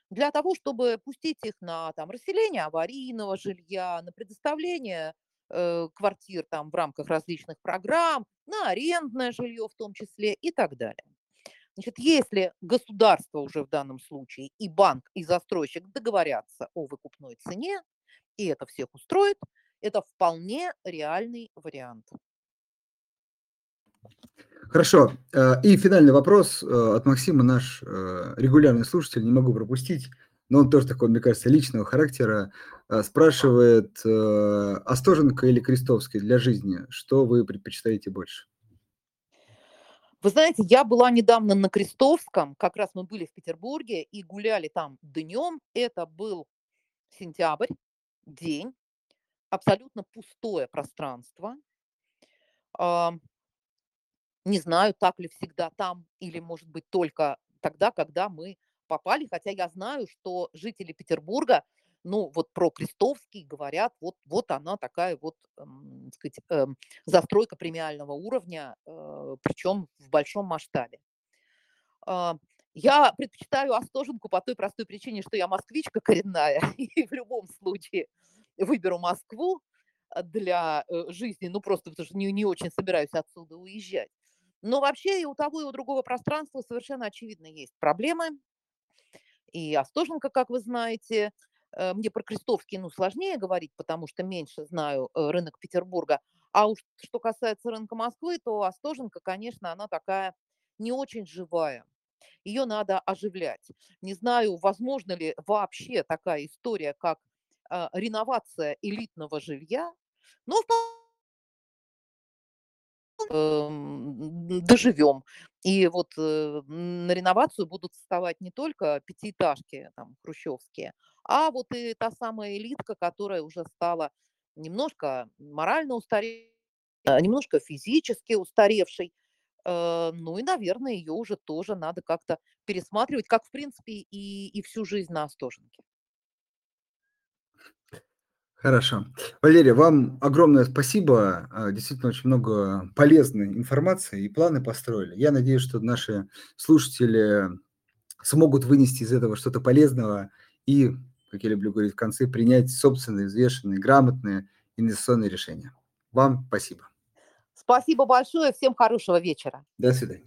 для того, чтобы пустить их на там, расселение аварийного жилья, на предоставление э, квартир там, в рамках различных программ, на арендное жилье в том числе и так далее. Значит, если государство уже в данном случае и банк, и застройщик договорятся о выкупной цене, и это всех устроит, это вполне реальный вариант. Хорошо. Э, и финальный вопрос э, от Максима, наш э, регулярный слушатель, не могу пропустить, но он тоже такой, мне кажется, личного характера, спрашивает, Остоженко или Крестовский для жизни, что вы предпочитаете больше? Вы знаете, я была недавно на Крестовском, как раз мы были в Петербурге и гуляли там днем. Это был сентябрь, день, абсолютно пустое пространство. Не знаю, так ли всегда там, или, может быть, только тогда, когда мы попали, хотя я знаю, что жители Петербурга ну, вот про Крестовский говорят, вот, вот она такая вот, эм, сказать, эм, застройка премиального уровня, э, причем в большом масштабе. А, я предпочитаю Остоженку по той простой причине, что я москвичка коренная, [laughs] и в любом случае выберу Москву а, для э, жизни, ну, просто потому что не, не очень собираюсь отсюда уезжать. Но вообще и у того, и у другого пространства совершенно очевидно есть проблемы. И Остоженко, как вы знаете, э, мне про Крестовский, ну, сложнее говорить, потому что меньше знаю э, рынок Петербурга. А уж что касается рынка Москвы, то Остоженко, конечно, она такая не очень живая. Ее надо оживлять. Не знаю, возможно ли вообще такая история, как э, реновация элитного жилья, но эм, доживем. И вот э, на реновацию будут вставать не только пятиэтажки там, хрущевские, а вот и та самая элитка, которая уже стала немножко морально устаревшей, немножко физически устаревшей. Э, ну и, наверное, ее уже тоже надо как-то пересматривать, как, в принципе, и, и всю жизнь на Остоженке. Хорошо. Валерия, вам огромное спасибо. А, действительно, очень много полезной информации и планы построили. Я надеюсь, что наши слушатели смогут вынести из этого что-то полезного и, как я люблю говорить в конце, принять собственные, взвешенные, грамотные инвестиционные решения. Вам спасибо. Спасибо большое. Всем хорошего вечера. До свидания.